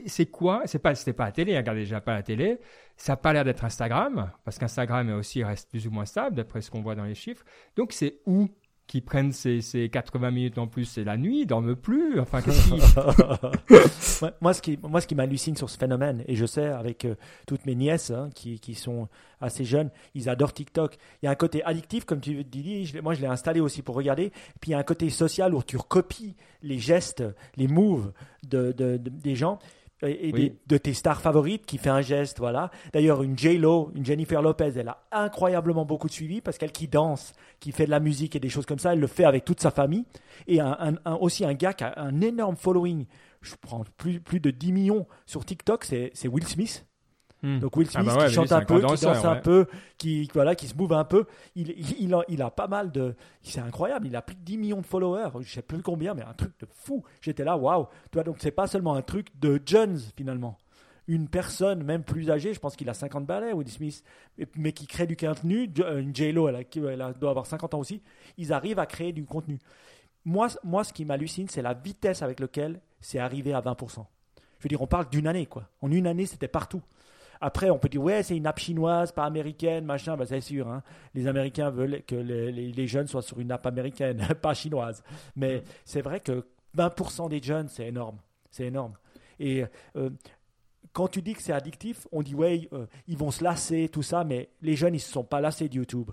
c'est quoi? C'est pas c'était pas la télé, hein, regardez déjà pas la télé. Ça a pas l'air d'être Instagram parce qu'Instagram aussi reste plus ou moins stable d'après ce qu'on voit dans les chiffres. Donc c'est où qui prennent ces, ces 80 minutes en plus? C'est la nuit, ils dorment plus? Enfin <laughs> moi, ce qui, moi, ce qui m'hallucine sur ce phénomène, et je sais avec euh, toutes mes nièces hein, qui, sont assez jeunes, ils adorent TikTok. Il y a un côté addictif, comme tu dis. Moi, je l'ai installé aussi pour regarder. Puis il y a un côté social où tu recopies les gestes, les moves de- des gens. Et, et Oui. des- de tes stars favorites qui fait un geste, voilà. D'ailleurs, une J-Lo, une Jennifer Lopez, elle a incroyablement beaucoup de suivi parce qu'elle qui danse, qui fait de la musique et des choses comme ça, elle le fait avec toute sa famille. Et un, un- un- aussi un gars qui a un énorme following, je prends plus, plus de 10 millions sur TikTok, c'est c'est Will Smith. Hmm. Donc Will Ah Smith bah ouais, qui chante un peu, qui danse un peu, qui voilà, qui se mouve un peu. Il, il, il a, il a pas mal de, c'est incroyable. Il a plus de 10 millions de followers. Je sais plus combien, mais un truc de fou. J'étais là, waouh. Tu vois, donc c'est pas seulement un truc de jeunes finalement. Une personne même plus âgée, je pense qu'il a 50 balais, Will Smith, mais qui crée du contenu. Euh, Une J-Lo, elle, doit avoir 50 ans aussi. Ils arrivent à créer du contenu. Moi, moi ce qui m'hallucine, c'est la vitesse avec laquelle c'est arrivé à 20%. Je veux dire, on parle d'une année, quoi. En une année, c'était partout. Après, on peut dire, ouais, c'est une app chinoise, pas américaine, machin. Bah, c'est sûr, hein. les Américains veulent que les, les- les jeunes soient sur une app américaine, <laughs> pas chinoise. Mais c'est vrai que 20% des jeunes, c'est énorme. C'est énorme. Et euh, quand tu dis que c'est addictif, on dit, ouais, euh, ils vont se lasser, tout ça, mais les jeunes, ils se sont pas lassés de YouTube.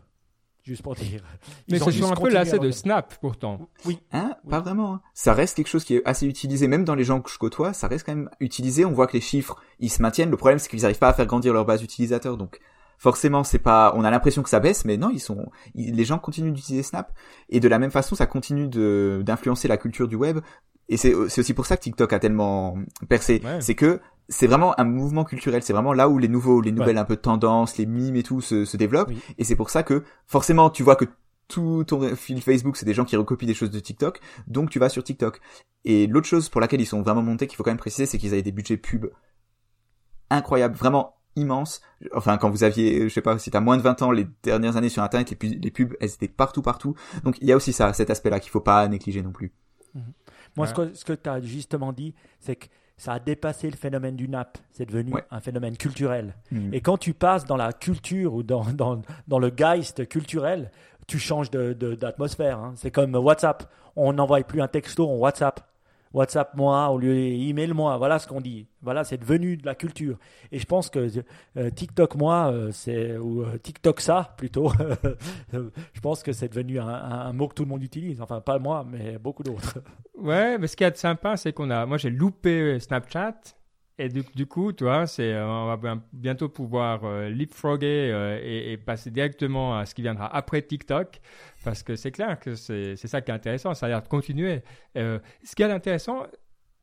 Juste pour dire. Ils Mais ont c'est juste toujours un peu lassé de. Snap pourtant. Oui, Hein? Oui. Pas vraiment. hein. Ça reste quelque chose qui est assez utilisé, même dans les gens que je côtoie, ça reste quand même utilisé. On voit que les chiffres, ils se maintiennent. Le problème, c'est qu'ils n'arrivent pas à faire grandir leur base d'utilisateurs. Donc, forcément, c'est pas. On a l'impression que ça baisse, mais non, ils sont. ils- Les gens continuent d'utiliser Snap. Et de la même façon, ça continue de d'influencer la culture du web. Et c'est c'est aussi pour ça que TikTok a tellement percé. Ouais. C'est que c'est vraiment un mouvement culturel. C'est vraiment là où les nouveaux, les nouvelles un peu tendances, les mimes et tout se, se développent. Oui. Et c'est pour ça que forcément, tu vois que tout ton fil Facebook, c'est des gens qui recopient des choses de TikTok, donc tu vas sur TikTok. Et l'autre chose pour laquelle ils sont vraiment montés, qu'il faut quand même préciser, c'est qu'ils avaient des budgets pub incroyables, vraiment immenses. Enfin, quand vous aviez, je sais pas, si t'as moins de 20 ans, les dernières années sur Internet, les, pu- les pubs, elles étaient partout, partout. Donc il y a aussi ça, cet aspect-là qu'il faut pas négliger non plus. Moi, Ouais. ce que, ce que tu as justement dit, c'est que ça a dépassé le phénomène du nappe. C'est devenu Ouais. un phénomène culturel. Mm. Et quand tu passes dans la culture ou dans, dans, dans le geist culturel, tu changes de- de- d'atmosphère. hein. C'est comme WhatsApp. On n'envoie plus un texto, on WhatsApp. WhatsApp moi au lieu email moi. Voilà ce qu'on dit. Voilà, c'est devenu de la culture. Et je pense que euh, TikTok moi, euh, c'est ou euh, TikTok ça plutôt. <laughs> je pense que c'est devenu un, mot que tout le monde utilise. Enfin, pas moi, mais beaucoup d'autres. Ouais, mais ce a de sympa, c'est qu'on a. Moi, j'ai loupé Snapchat. Et du, du coup, tu vois, c'est, euh, on va bien- bientôt pouvoir euh, leapfrogger euh, et, et passer directement à ce qui viendra après TikTok, parce que c'est clair que c'est, ça qui est intéressant, ça a l'air de continuer. Euh, ce qui est intéressant,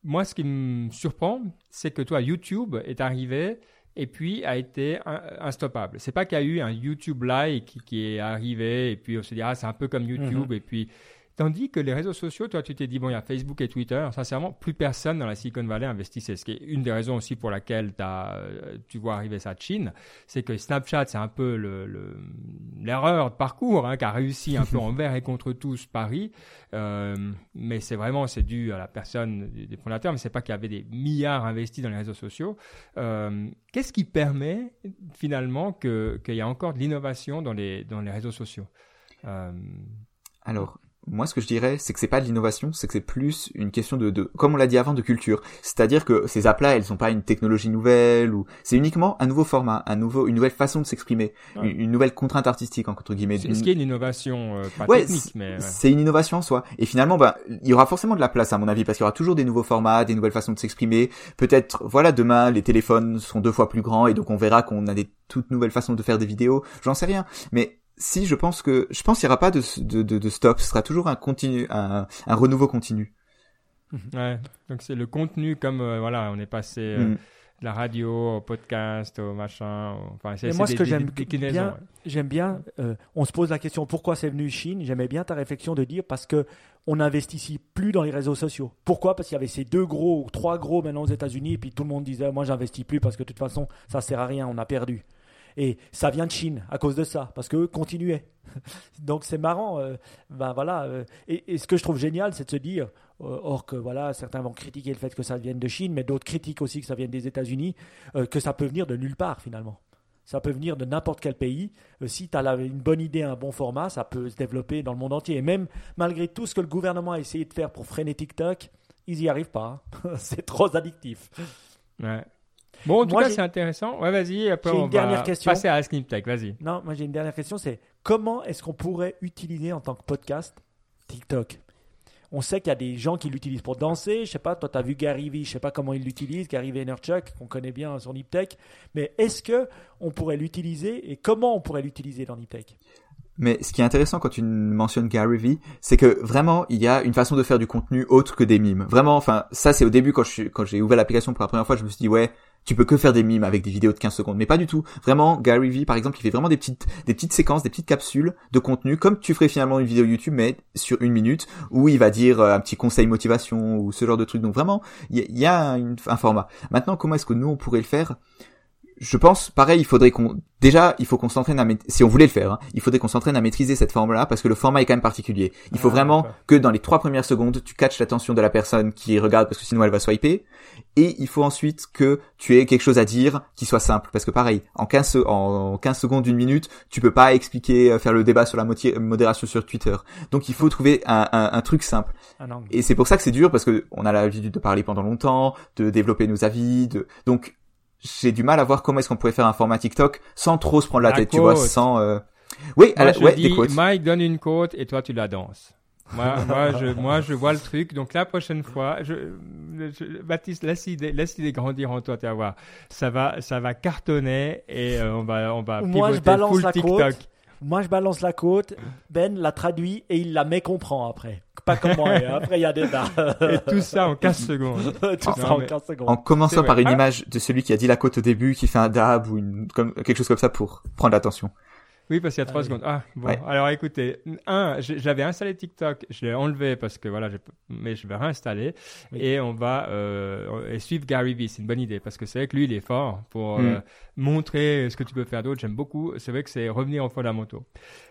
moi, ce qui me surprend, c'est que toi, YouTube est arrivé et puis a été un- instoppable. C'est pas qu'il y a eu un YouTube like qui, qui est arrivé et puis on se dit ah c'est un peu comme YouTube et puis Tandis que les réseaux sociaux, toi, tu t'es dit, bon, il y a Facebook et Twitter. Sincèrement, plus personne dans la Silicon Valley investissait. Ce qui est une des raisons aussi pour laquelle euh, tu vois arriver ça de Chine. C'est que Snapchat, c'est un peu le, le- l'erreur de parcours, hein, qui a réussi un peu <laughs> envers et contre tous Paris. Euh, mais c'est vraiment, c'est dû à la personne des fondateurs, mais c'est pas qu'il y avait des milliards investis dans les réseaux sociaux. Euh, qu'est-ce qui permet, finalement, qu'il y a encore de l'innovation dans les, dans les réseaux sociaux? Euh, Alors, moi, ce que je dirais, c'est que c'est pas de l'innovation, c'est que c'est plus une question de, de comme on l'a dit avant, de culture. C'est-à-dire que ces apps-là, elles sont pas une technologie nouvelle ou c'est uniquement un nouveau format, un nouveau, une nouvelle façon de s'exprimer, Ouais. une, une nouvelle contrainte artistique entre guillemets. C'est ce qui est une innovation, euh, pas Ouais, technique, mais c'est une innovation en soi. Et finalement, bah, il y aura forcément de la place à mon avis, parce qu'il y aura toujours des nouveaux formats, des nouvelles façons de s'exprimer. Peut-être, voilà, demain les téléphones seront deux fois plus grands et donc on verra qu'on a des toutes nouvelles façons de faire des vidéos. J'en sais rien, mais si je pense que je pense qu'il n'y aura pas de, de, de, de stop, ce sera toujours un continu, un, un renouveau continu. <laughs> Ouais, donc c'est le contenu comme euh, voilà, on est passé euh, Mm. de la radio au podcast, au machin, au- enfin c'est moi, ce des- que j'aime bien, ouais. j'aime bien, euh, on se pose la question pourquoi c'est venu Chine? J'aimais bien ta réflexion de dire parce que on n'investit plus dans les réseaux sociaux. Pourquoi? Parce qu'il y avait ces deux gros ou trois gros maintenant aux États-Unis, et puis tout le monde disait moi j'investis plus parce que de toute façon ça sert à rien, on a perdu. Et ça vient de Chine à cause de ça, parce qu'eux continuaient. <laughs> Donc c'est marrant. euh, ben voilà. euh, et, ce que je trouve génial, c'est de se dire, euh, or que voilà, certains vont critiquer le fait que ça vienne de Chine, mais d'autres critiquent aussi que ça vienne des États-Unis, euh, que ça peut venir de nulle part finalement. Ça peut venir de n'importe quel pays. Si tu as une bonne idée, un bon format, ça peut se développer dans le monde entier. Et même malgré tout ce que le gouvernement a essayé de faire pour freiner TikTok, ils n'y arrivent pas. hein. <laughs> c'est trop addictif. Ouais. Bon, en tout Moi, cas, c'est intéressant. Ouais, vas-y, après on une dernière va question. passer à Tech, vas-y. Non, moi j'ai une dernière question, c'est comment est-ce qu'on pourrait utiliser en tant que podcast TikTok? On sait qu'il y a des gens qui l'utilisent pour danser. Je sais pas, toi, tu as vu Gary Vee, je sais pas comment il l'utilise, Gary Vaynerchuk, qu'on connaît bien sur Niptech. Mais est-ce que on pourrait l'utiliser et comment on pourrait l'utiliser dans Niptech? Mais ce qui est intéressant quand tu mentionnes Gary Vee, c'est que vraiment il y a une façon de faire du contenu autre que des mimes. Vraiment, enfin ça c'est au début quand j'ai ouvert l'application pour la première fois, je me suis dit ouais tu peux que faire des mimes avec des vidéos de 15 secondes, mais pas du tout. Vraiment, Gary Vee, par exemple, il fait vraiment des petites, des petites séquences, des petites capsules de contenu, comme tu ferais finalement une vidéo YouTube, mais sur une minute, où il va dire euh, un petit conseil motivation ou ce genre de truc. Donc vraiment, il y, a, un format. Maintenant, comment est-ce que nous on pourrait le faire? Je pense, pareil, il faudrait qu'on, déjà, il faut qu'on s'entraîne à, si on voulait le faire, hein, il faudrait qu'on s'entraîne à maîtriser cette forme-là parce que le format est quand même particulier. Il faut ah, vraiment que dans les trois premières secondes, tu catches l'attention de la personne qui regarde parce que sinon elle va swiper. Et il faut ensuite que tu aies quelque chose à dire qui soit simple parce que pareil, en 15, en 15 secondes, d'une minute, tu peux pas expliquer, euh, faire le débat sur la modération sur Twitter. Donc il faut trouver un, un, un truc simple. Et c'est pour ça que c'est dur parce que on a l'habitude de parler pendant longtemps, de développer nos avis, de, donc j'ai du mal à voir comment est-ce qu'on pourrait faire un format TikTok sans trop se prendre la, tête, tu vois, sans. Euh... Oui, moi, je ouais, dis, Mike donne une côte et toi tu la danses. Moi, <laughs> moi, je, moi, je vois le truc. Donc la prochaine fois, je, je Baptiste, laisse l'idée, laisse l'idée grandir en toi, tu vas voir. Ça va, ça va cartonner et euh, on va, on va moi, je balance full la TikTok. Côte. Moi, je balance la côte. Ben la traduit et il la met comprend après. Pas comme moi. après, il y a des Et tout ça en 15 secondes. <laughs> tout ça en 15 secondes. En commençant par une image de celui qui a dit la côte au début, qui fait un dab ou une, comme, quelque chose comme ça pour prendre l'attention. Oui, parce qu'il y a trois secondes. Ah, bon. Alors écoutez, un, j'avais installé TikTok, je l'ai enlevé parce que voilà, mais je vais réinstaller et on va euh, suivre Gary Vee. C'est une bonne idée parce que c'est vrai que lui, il est fort pour euh, mm. montrer ce que tu peux faire d'autre. J'aime beaucoup. C'est vrai que c'est revenir aux fondamentaux.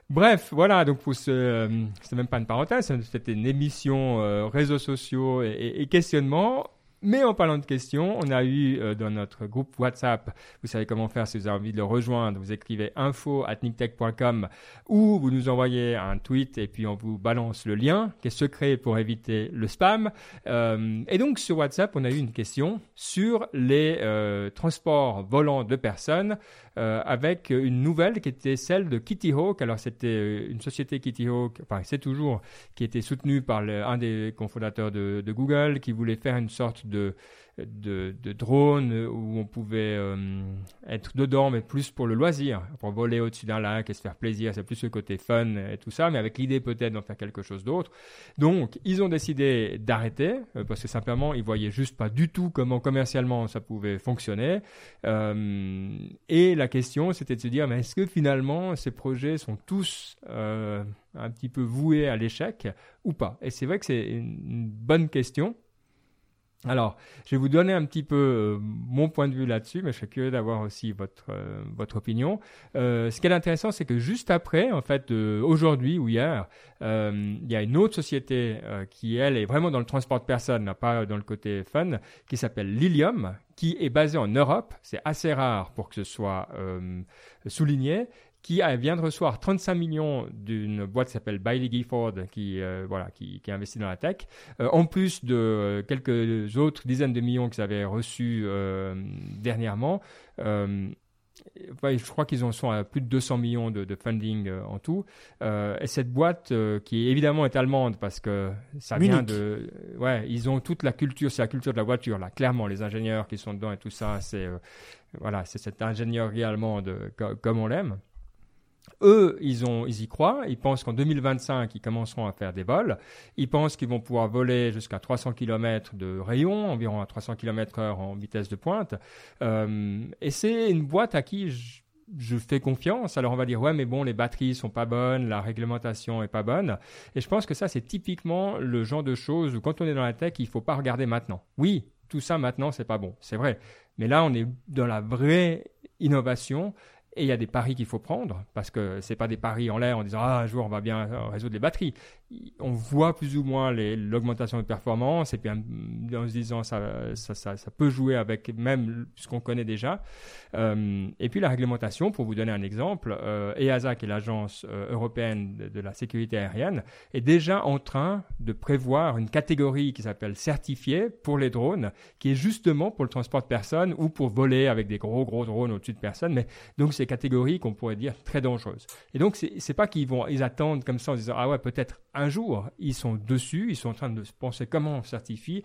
Bref, voilà, donc pour ce, euh, c'est même pas une parenthèse, c'était une émission euh, réseaux sociaux et, et questionnement. Mais en parlant de questions, on a eu euh, dans notre groupe WhatsApp, vous savez comment faire si vous avez envie de le rejoindre, vous écrivez info at ou vous nous envoyez un tweet et puis on vous balance le lien qui est secret pour éviter le spam. Euh, et donc sur WhatsApp, on a eu une question sur les euh, transports volants de personnes avec une nouvelle qui était celle de Kitty Hawk. Alors c'était une société Kitty Hawk, enfin c'est toujours, qui était soutenue par un des cofondateurs de, de Google, qui voulait faire une sorte de drones où on pouvait euh, être dedans, mais plus pour le loisir, pour voler au-dessus d'un lac et se faire plaisir. C'est plus le côté fun et tout ça, mais avec l'idée peut-être d'en faire quelque chose d'autre. Donc, ils ont décidé d'arrêter euh, parce que simplement, ils voyaient juste pas du tout comment commercialement ça pouvait fonctionner. Euh, et la question, c'était de se dire, mais est-ce que finalement ces projets sont tous un petit peu voués à l'échec ou pas? Et c'est vrai que c'est une bonne question. Alors, je vais vous donner un petit peu euh, mon point de vue là-dessus, mais je serais curieux d'avoir aussi votre euh, votre opinion. Euh, ce qui est intéressant, c'est que juste après, en fait, aujourd'hui ou hier, il y a une autre société qui elle est vraiment dans le transport de personnes, pas dans le côté fun, qui s'appelle Lilium, qui est basée en Europe. C'est assez rare pour que ce soit souligné qui vient de recevoir 35 millions d'une boîte qui s'appelle Bailey Gifford, qui, euh, voilà, qui, qui investit dans la tech, euh, en plus de quelques autres dizaines de millions qu'ils avaient reçus euh, dernièrement. je crois qu'ils en sont à plus de 200 millions de, funding en tout. et cette boîte, qui évidemment est allemande parce que ça vient de... Ouais, ils ont toute la culture, c'est la culture de la voiture, là, clairement, les ingénieurs qui sont dedans et tout ça, c'est voilà, c'est cette ingénierie allemande comme on l'aime. Eux, ils, ont, ils y croient. Ils pensent qu'en 2025, ils commenceront à faire des vols. Ils pensent qu'ils vont pouvoir voler jusqu'à 300 km de rayon, environ à 300 km heure en vitesse de pointe. Euh, et c'est une boîte à qui je, fais confiance. Alors on va dire ouais mais bon les batteries sont pas bonnes, la réglementation est pas bonne. Et je pense que ça c'est typiquement le genre de choses où quand on est dans la tech il faut pas regarder maintenant. Oui tout ça maintenant c'est pas bon, c'est vrai. Mais là on est dans la vraie innovation et il y a des paris qu'il faut prendre, parce que c'est pas des paris en l'air en disant ah un jour on va bien résoudre les batteries. On voit plus ou moins l'augmentation de performance, et puis en se disant ça, ça, peut jouer avec même ce qu'on connaît déjà. Euh, et puis la réglementation, pour vous donner un exemple, euh, EASA, qui est l'agence euh, européenne de, la sécurité aérienne, est déjà en train de prévoir une catégorie qui s'appelle certifié pour les drones, qui est justement pour le transport de personnes ou pour voler avec des gros gros drones au-dessus de personnes. Mais donc c'est catégories qu'on pourrait dire très dangereuses. Et donc, c'est pas qu'ils vont, ils attendent comme ça en disant, ah ouais, peut-être un jour, ils sont dessus, ils sont en train de penser comment on certifie,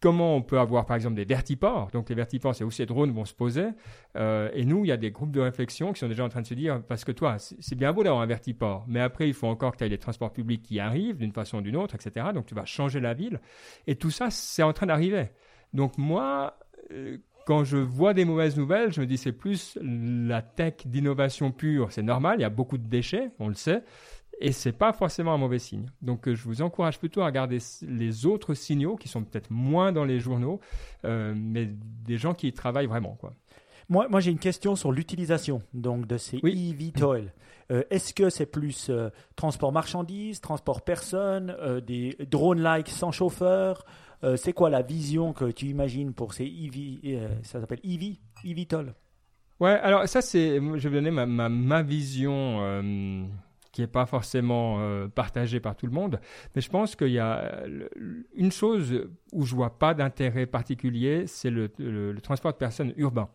comment on peut avoir par exemple des vertiports. Donc les vertiports, c'est où ces drones vont se poser. Euh, et nous, il y a des groupes de réflexion qui sont déjà en train de se dire, parce que toi, c'est bien beau d'avoir un vertiport, mais après, il faut encore que tu aies les transports publics qui arrivent d'une façon ou d'une autre, etc. Donc tu vas changer la ville. Et tout ça, c'est en train d'arriver. Donc moi, euh, quand je vois des mauvaises nouvelles, je me dis c'est plus la tech d'innovation pure. C'est normal, il y a beaucoup de déchets, on le sait. Et c'est pas forcément un mauvais signe. Donc euh, je vous encourage plutôt à regarder les autres signaux qui sont peut-être moins dans les journaux, euh, mais des gens qui y travaillent vraiment. Quoi. Moi, moi j'ai une question sur l'utilisation donc de ces oui. eVTOL. Euh, est-ce que c'est plus transport marchandises, transport personnes, des drones-like sans chauffeur? C'est quoi la vision que tu imagines pour ces EV Ça s'appelle EV, eVTOL. Ouais, alors ça c'est, je vais donner ma, ma, ma vision qui n'est pas forcément euh, partagé par tout le monde. Mais je pense qu'il y a une chose où je vois pas d'intérêt particulier, c'est le, transport de personnes urbain.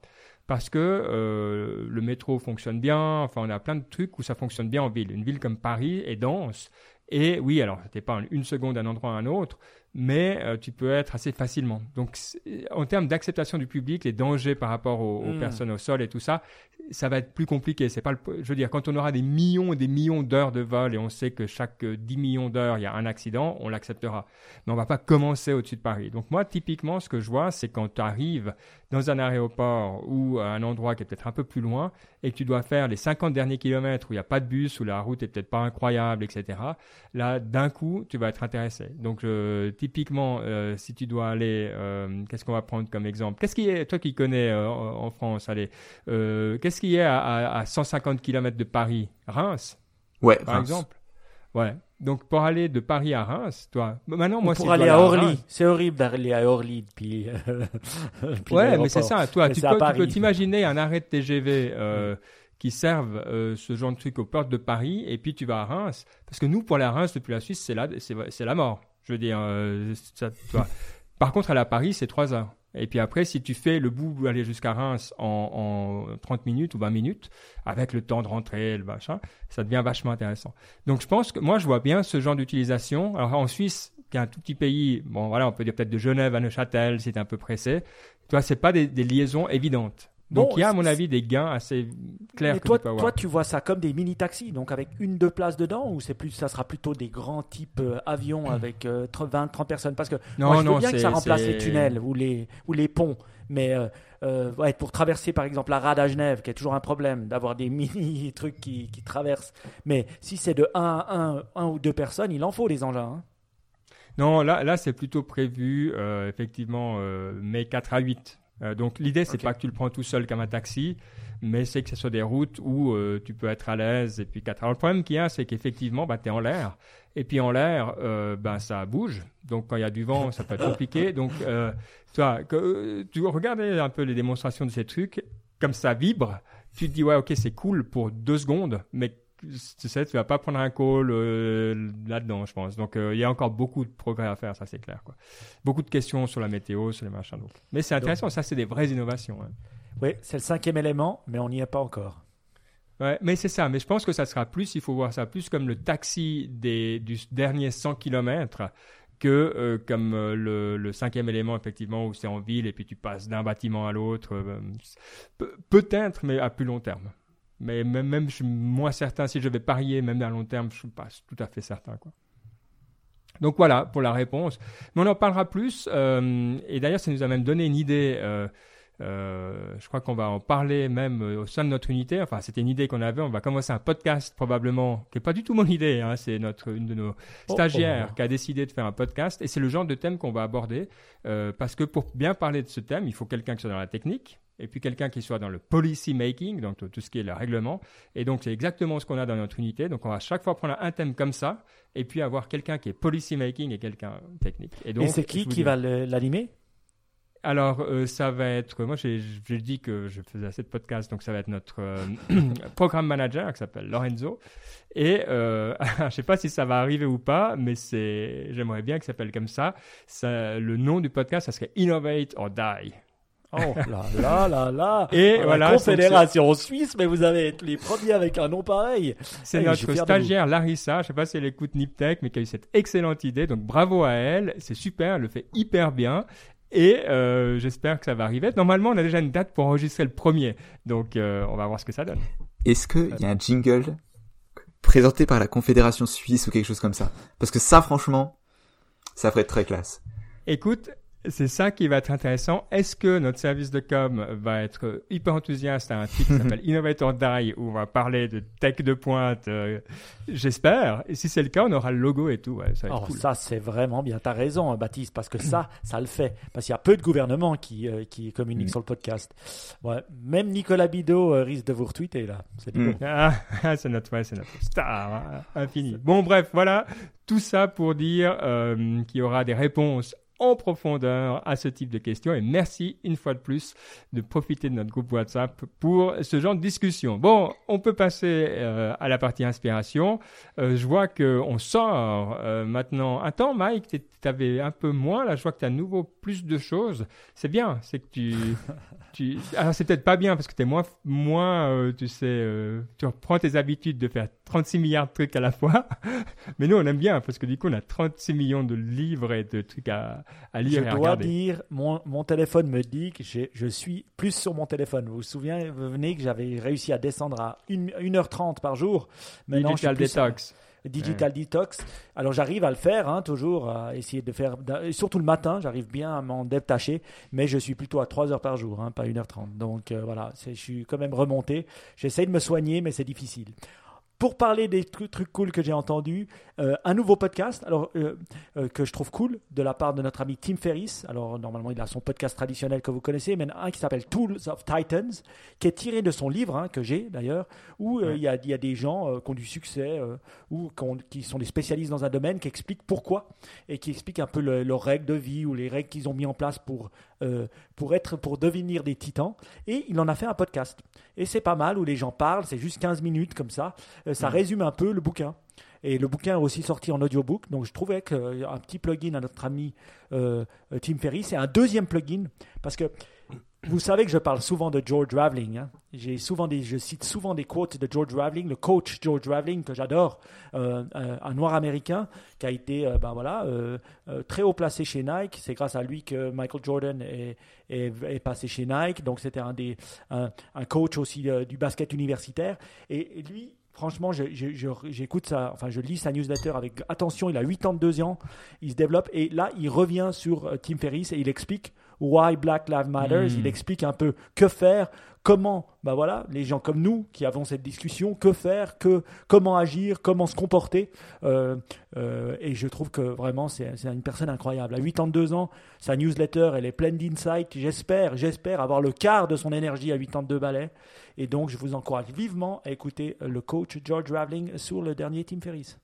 Parce que euh, le métro fonctionne bien, enfin on a plein de trucs où ça fonctionne bien en ville. Une ville comme Paris est dense, et oui, alors, n'es pas en une seconde d'un endroit à un autre, mais euh, tu peux être assez facilement. Donc, en termes d'acceptation du public, les dangers par rapport aux, hmm. personnes au sol et tout ça, ça va être plus compliqué. C'est pas le, je veux dire, quand on aura des millions et des millions d'heures de vol et on sait que chaque 10 millions d'heures, il y a un accident, on l'acceptera. Mais on va pas commencer au-dessus de Paris. Donc, moi, typiquement, ce que je vois, c'est quand tu arrives dans un aéroport ou à un endroit qui est peut-être un peu plus loin et que tu dois faire les 50 derniers kilomètres où il n'y a pas de bus, où la route est peut-être pas incroyable, etc. Là, d'un coup, tu vas être intéressé. Donc, typiquement, euh, si tu dois aller, euh, qu'est-ce qu'on va prendre comme exemple? Qu'est-ce qui est, toi qui connais euh, en France, allez, qu'est-ce qui est à, 150 km de Paris? Reims Ouais, par exemple. Ouais. Donc pour aller de Paris à Reims, toi, maintenant moi pour aller à Orly, c'est horrible d'aller à Orly depuis. <laughs> ouais, mais c'est ça. Toi, tu peux, t'imaginer un arrêt de TGV qui servent ce genre de truc aux portes de Paris, et puis tu vas à Reims, parce que nous pour aller à Reims depuis la Suisse, c'est la, c'est la mort. Je veux dire, euh, ça, Par contre, aller à Paris, c'est 3 heures. Et puis après, si tu fais le bout aller jusqu'à Reims en, en, 30 minutes ou 20 minutes, avec le temps de rentrer, le machin, ça devient vachement intéressant. Donc je pense que moi, je vois bien ce genre d'utilisation. Alors en Suisse, qui est un tout petit pays, bon voilà, on peut dire peut-être de Genève à Neuchâtel, si un peu pressé. Toi, c'est pas des, des liaisons évidentes. Donc il y a à mon avis des gains assez clairs. toi, tu toi, tu vois ça comme des mini taxis, donc avec une deux places dedans, ou c'est plus, ça sera plutôt des grands types euh, avions avec 20, euh, 30 personnes? Parce que non, moi, je veux bien que ça remplace les tunnels ou les ou les ponts, mais euh, ouais, pour traverser par exemple la rade à Genève, qui est toujours un problème d'avoir des <laughs> mini trucs qui, qui traversent. Mais si c'est de 1 à 1, ou deux personnes, il en faut des engins. Hein. Non, là, là c'est plutôt prévu, effectivement, mais 4 à 8. Euh, donc l'idée, c'est pas que tu le prends tout seul comme un taxi, mais c'est que ce soit des routes où euh, tu peux être à l'aise. Et puis le problème qu'il y a, c'est qu'effectivement, bah, tu es en l'air. Et puis en l'air, euh, bah, ça bouge. Donc quand il y a du vent, ça peut être compliqué. <laughs> Donc tu vois, que, tu regardes un peu les démonstrations de ces trucs, comme ça vibre, tu te dis ouais, ok, c'est cool pour deux secondes, mais tu sais, tu vas pas prendre un call euh, là-dedans, je pense. Donc, euh, il y a encore beaucoup de progrès à faire, ça c'est clair. Quoi. Beaucoup de questions sur la météo, sur les machins. Donc. Mais c'est intéressant, ça c'est des vraies innovations. Hein. Oui, c'est le cinquième élément, mais on n'y est pas encore. Mais c'est ça. Mais je pense que ça sera plus, il faut voir ça plus comme le taxi des, du dernier 100 km que euh, comme le, le, cinquième élément, effectivement, où c'est en ville et puis tu passes d'un bâtiment à l'autre. Peut-être, mais à plus long terme. Mais même, je suis moins certain si je vais parier, même à long terme, je ne suis pas tout à fait certain. Quoi. Donc voilà pour la réponse. Mais on en parlera plus. Euh, et d'ailleurs, ça nous a même donné une idée. Euh, euh, je crois qu'on va en parler même au sein de notre unité. Enfin, c'était une idée qu'on avait. On va commencer un podcast probablement, qui n'est pas du tout mon idée. Hein. C'est notre une de nos oh, oh, stagiaires oh. qui a décidé de faire un podcast. Et c'est le genre de thème qu'on va aborder. parce que pour bien parler de ce thème, il faut quelqu'un qui soit dans la technique, et puis quelqu'un qui soit dans le policy making, donc tout ce qui est le règlement. Et donc c'est exactement ce qu'on a dans notre unité. Donc on va chaque fois prendre un thème comme ça, et puis avoir quelqu'un qui est policy making et quelqu'un technique. Et, donc, c'est qui qui va l'animer? Alors, euh, ça va être. Moi, j'ai dit que je faisais assez de podcasts, donc ça va être notre euh, <coughs> <clears throat> programme manager qui s'appelle Lorenzo. Et euh, <laughs> je ne sais pas si ça va arriver ou pas, mais c'est. J'aimerais bien qu'il s'appelle comme ça. ça. Le nom du podcast, ça serait Innovate or Die Oh là là là là <laughs> Et La voilà, Confédération Suisse, mais vous avez été les premiers avec un nom pareil. C'est Hey, notre stagiaire Larissa, je sais pas si elle écoute Niptech, mais qui a eu cette excellente idée. Donc bravo à elle, c'est super, elle le fait hyper bien. Et euh, j'espère que ça va arriver. Normalement, on a déjà une date pour enregistrer le premier. Donc euh, on va voir ce que ça donne. Est-ce qu'il y a un jingle présenté par la Confédération Suisse ou quelque chose comme ça? Parce que ça, franchement, ça ferait très classe. Écoute, c'est ça qui va être intéressant. Est-ce que notre service de com va être hyper enthousiaste à un titre qui <laughs> s'appelle Innovator Die où on va parler de tech de pointe euh, J'espère. Et si c'est le cas, on aura le logo et tout. Ouais, ça va être Oh, cool. ça c'est vraiment bien. T'as raison, hein, Baptiste, parce que ça, <clears throat> ça le fait. Parce qu'il y a peu de gouvernements qui, euh, qui communiquent Mm. sur le podcast. Ouais. Même Nicolas Bidot euh, risque de vous retweeter là. C'est Mm. Ah, <laughs> ah, c'est notre, ouais, c'est notre star hein, infini. Bon, bref, voilà. Tout ça pour dire qu'il y aura des réponses en profondeur à ce type de questions. Et merci une fois de plus de profiter de notre groupe WhatsApp pour ce genre de discussion. Bon, on peut passer euh, à la partie inspiration. Euh, je vois que on sort euh, maintenant. Attends, Mike, tu avais un peu moins. Là, je vois que tu as à nouveau plus de choses. C'est bien. C'est que tu, <laughs> tu... Alors, c'est peut-être pas bien parce que tu es moins, moins tu sais, tu reprends tes habitudes de faire 36 milliards de trucs à la fois. <laughs> Mais nous, on aime bien parce que du coup, on a 36 millions de livres et de trucs à, à Je lire dois regarder. dire, mon, mon téléphone me dit que je suis plus sur mon téléphone. Vous vous souvenez, vous venez que j'avais réussi à descendre à 1h30 par jour. Maintenant, je suis Digital plus- Detox. Digital Detox. Alors j'arrive à le faire, hein, toujours, à essayer de faire, surtout le matin, j'arrive bien à m'en détacher, mais je suis plutôt à 3 heures par jour, hein, pas 1h30. Donc euh, voilà, je suis quand même remonté. J'essaye de me soigner, mais c'est difficile. Pour parler des trucs, trucs cool que j'ai entendus, euh, un nouveau podcast, alors euh, euh, que je trouve cool, de la part de notre ami Tim Ferriss. Alors normalement, il a son podcast traditionnel que vous connaissez, mais un qui s'appelle Tools of Titans, qui est tiré de son livre hein, que j'ai d'ailleurs, où Ouais. il y, a, il y a des gens qui ont du succès ou qui, ont- qui sont des spécialistes dans un domaine, qui expliquent pourquoi et qui expliquent un peu le- leurs règles de vie ou les règles qu'ils ont mis en place pour euh, pour être pour devenir des titans. Et il en a fait un podcast. Et c'est pas mal où les gens parlent, c'est juste 15 minutes comme ça. Euh, ça Mhm. résume un peu le bouquin. Et le bouquin est aussi sorti en audiobook. Donc je trouvais qu'un petit plugin à notre ami euh, euh, Tim Ferry, c'est un deuxième plugin. Parce que vous savez que je parle souvent de George Raveling. hein. J'ai souvent je cite souvent des quotes de George Raveling, le coach George Raveling que j'adore, euh, euh, un noir américain qui a été euh, ben voilà, très haut placé chez Nike. C'est grâce à lui que Michael Jordan est, est, passé chez Nike. Donc c'était un, des, un, coach aussi du basket universitaire. Et, et lui, franchement, j'écoute ça, enfin je lis sa newsletter avec attention. Il a 82 ans, il se développe et là il revient sur Tim Ferriss et il explique Why Black Lives Matter. Mm. Il explique un peu que faire, comment, bah voilà, les gens comme nous qui avons cette discussion, que faire, que comment agir, comment se comporter. Euh, euh, et je trouve que vraiment c'est une personne incroyable. À 82 ans, sa newsletter elle est pleine d'insights. J'espère, j'espère avoir le quart de son énergie à 82 balais. Et donc je vous encourage vivement à écouter le coach George Raveling sur le dernier Tim Ferriss.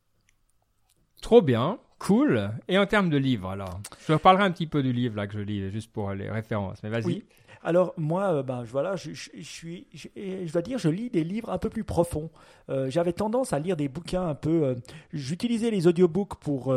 Trop bien, cool. Et en termes de livres, alors, je reparlerai un petit peu du livre là que je lis, juste pour les références. Mais vas-y. Oui. Alors moi, euh, ben, voilà, je, suis, je, dois dire, je lis des livres un peu plus profonds. Euh, J'avais tendance à lire des bouquins un peu. euh, J'utilisais les audiobooks pour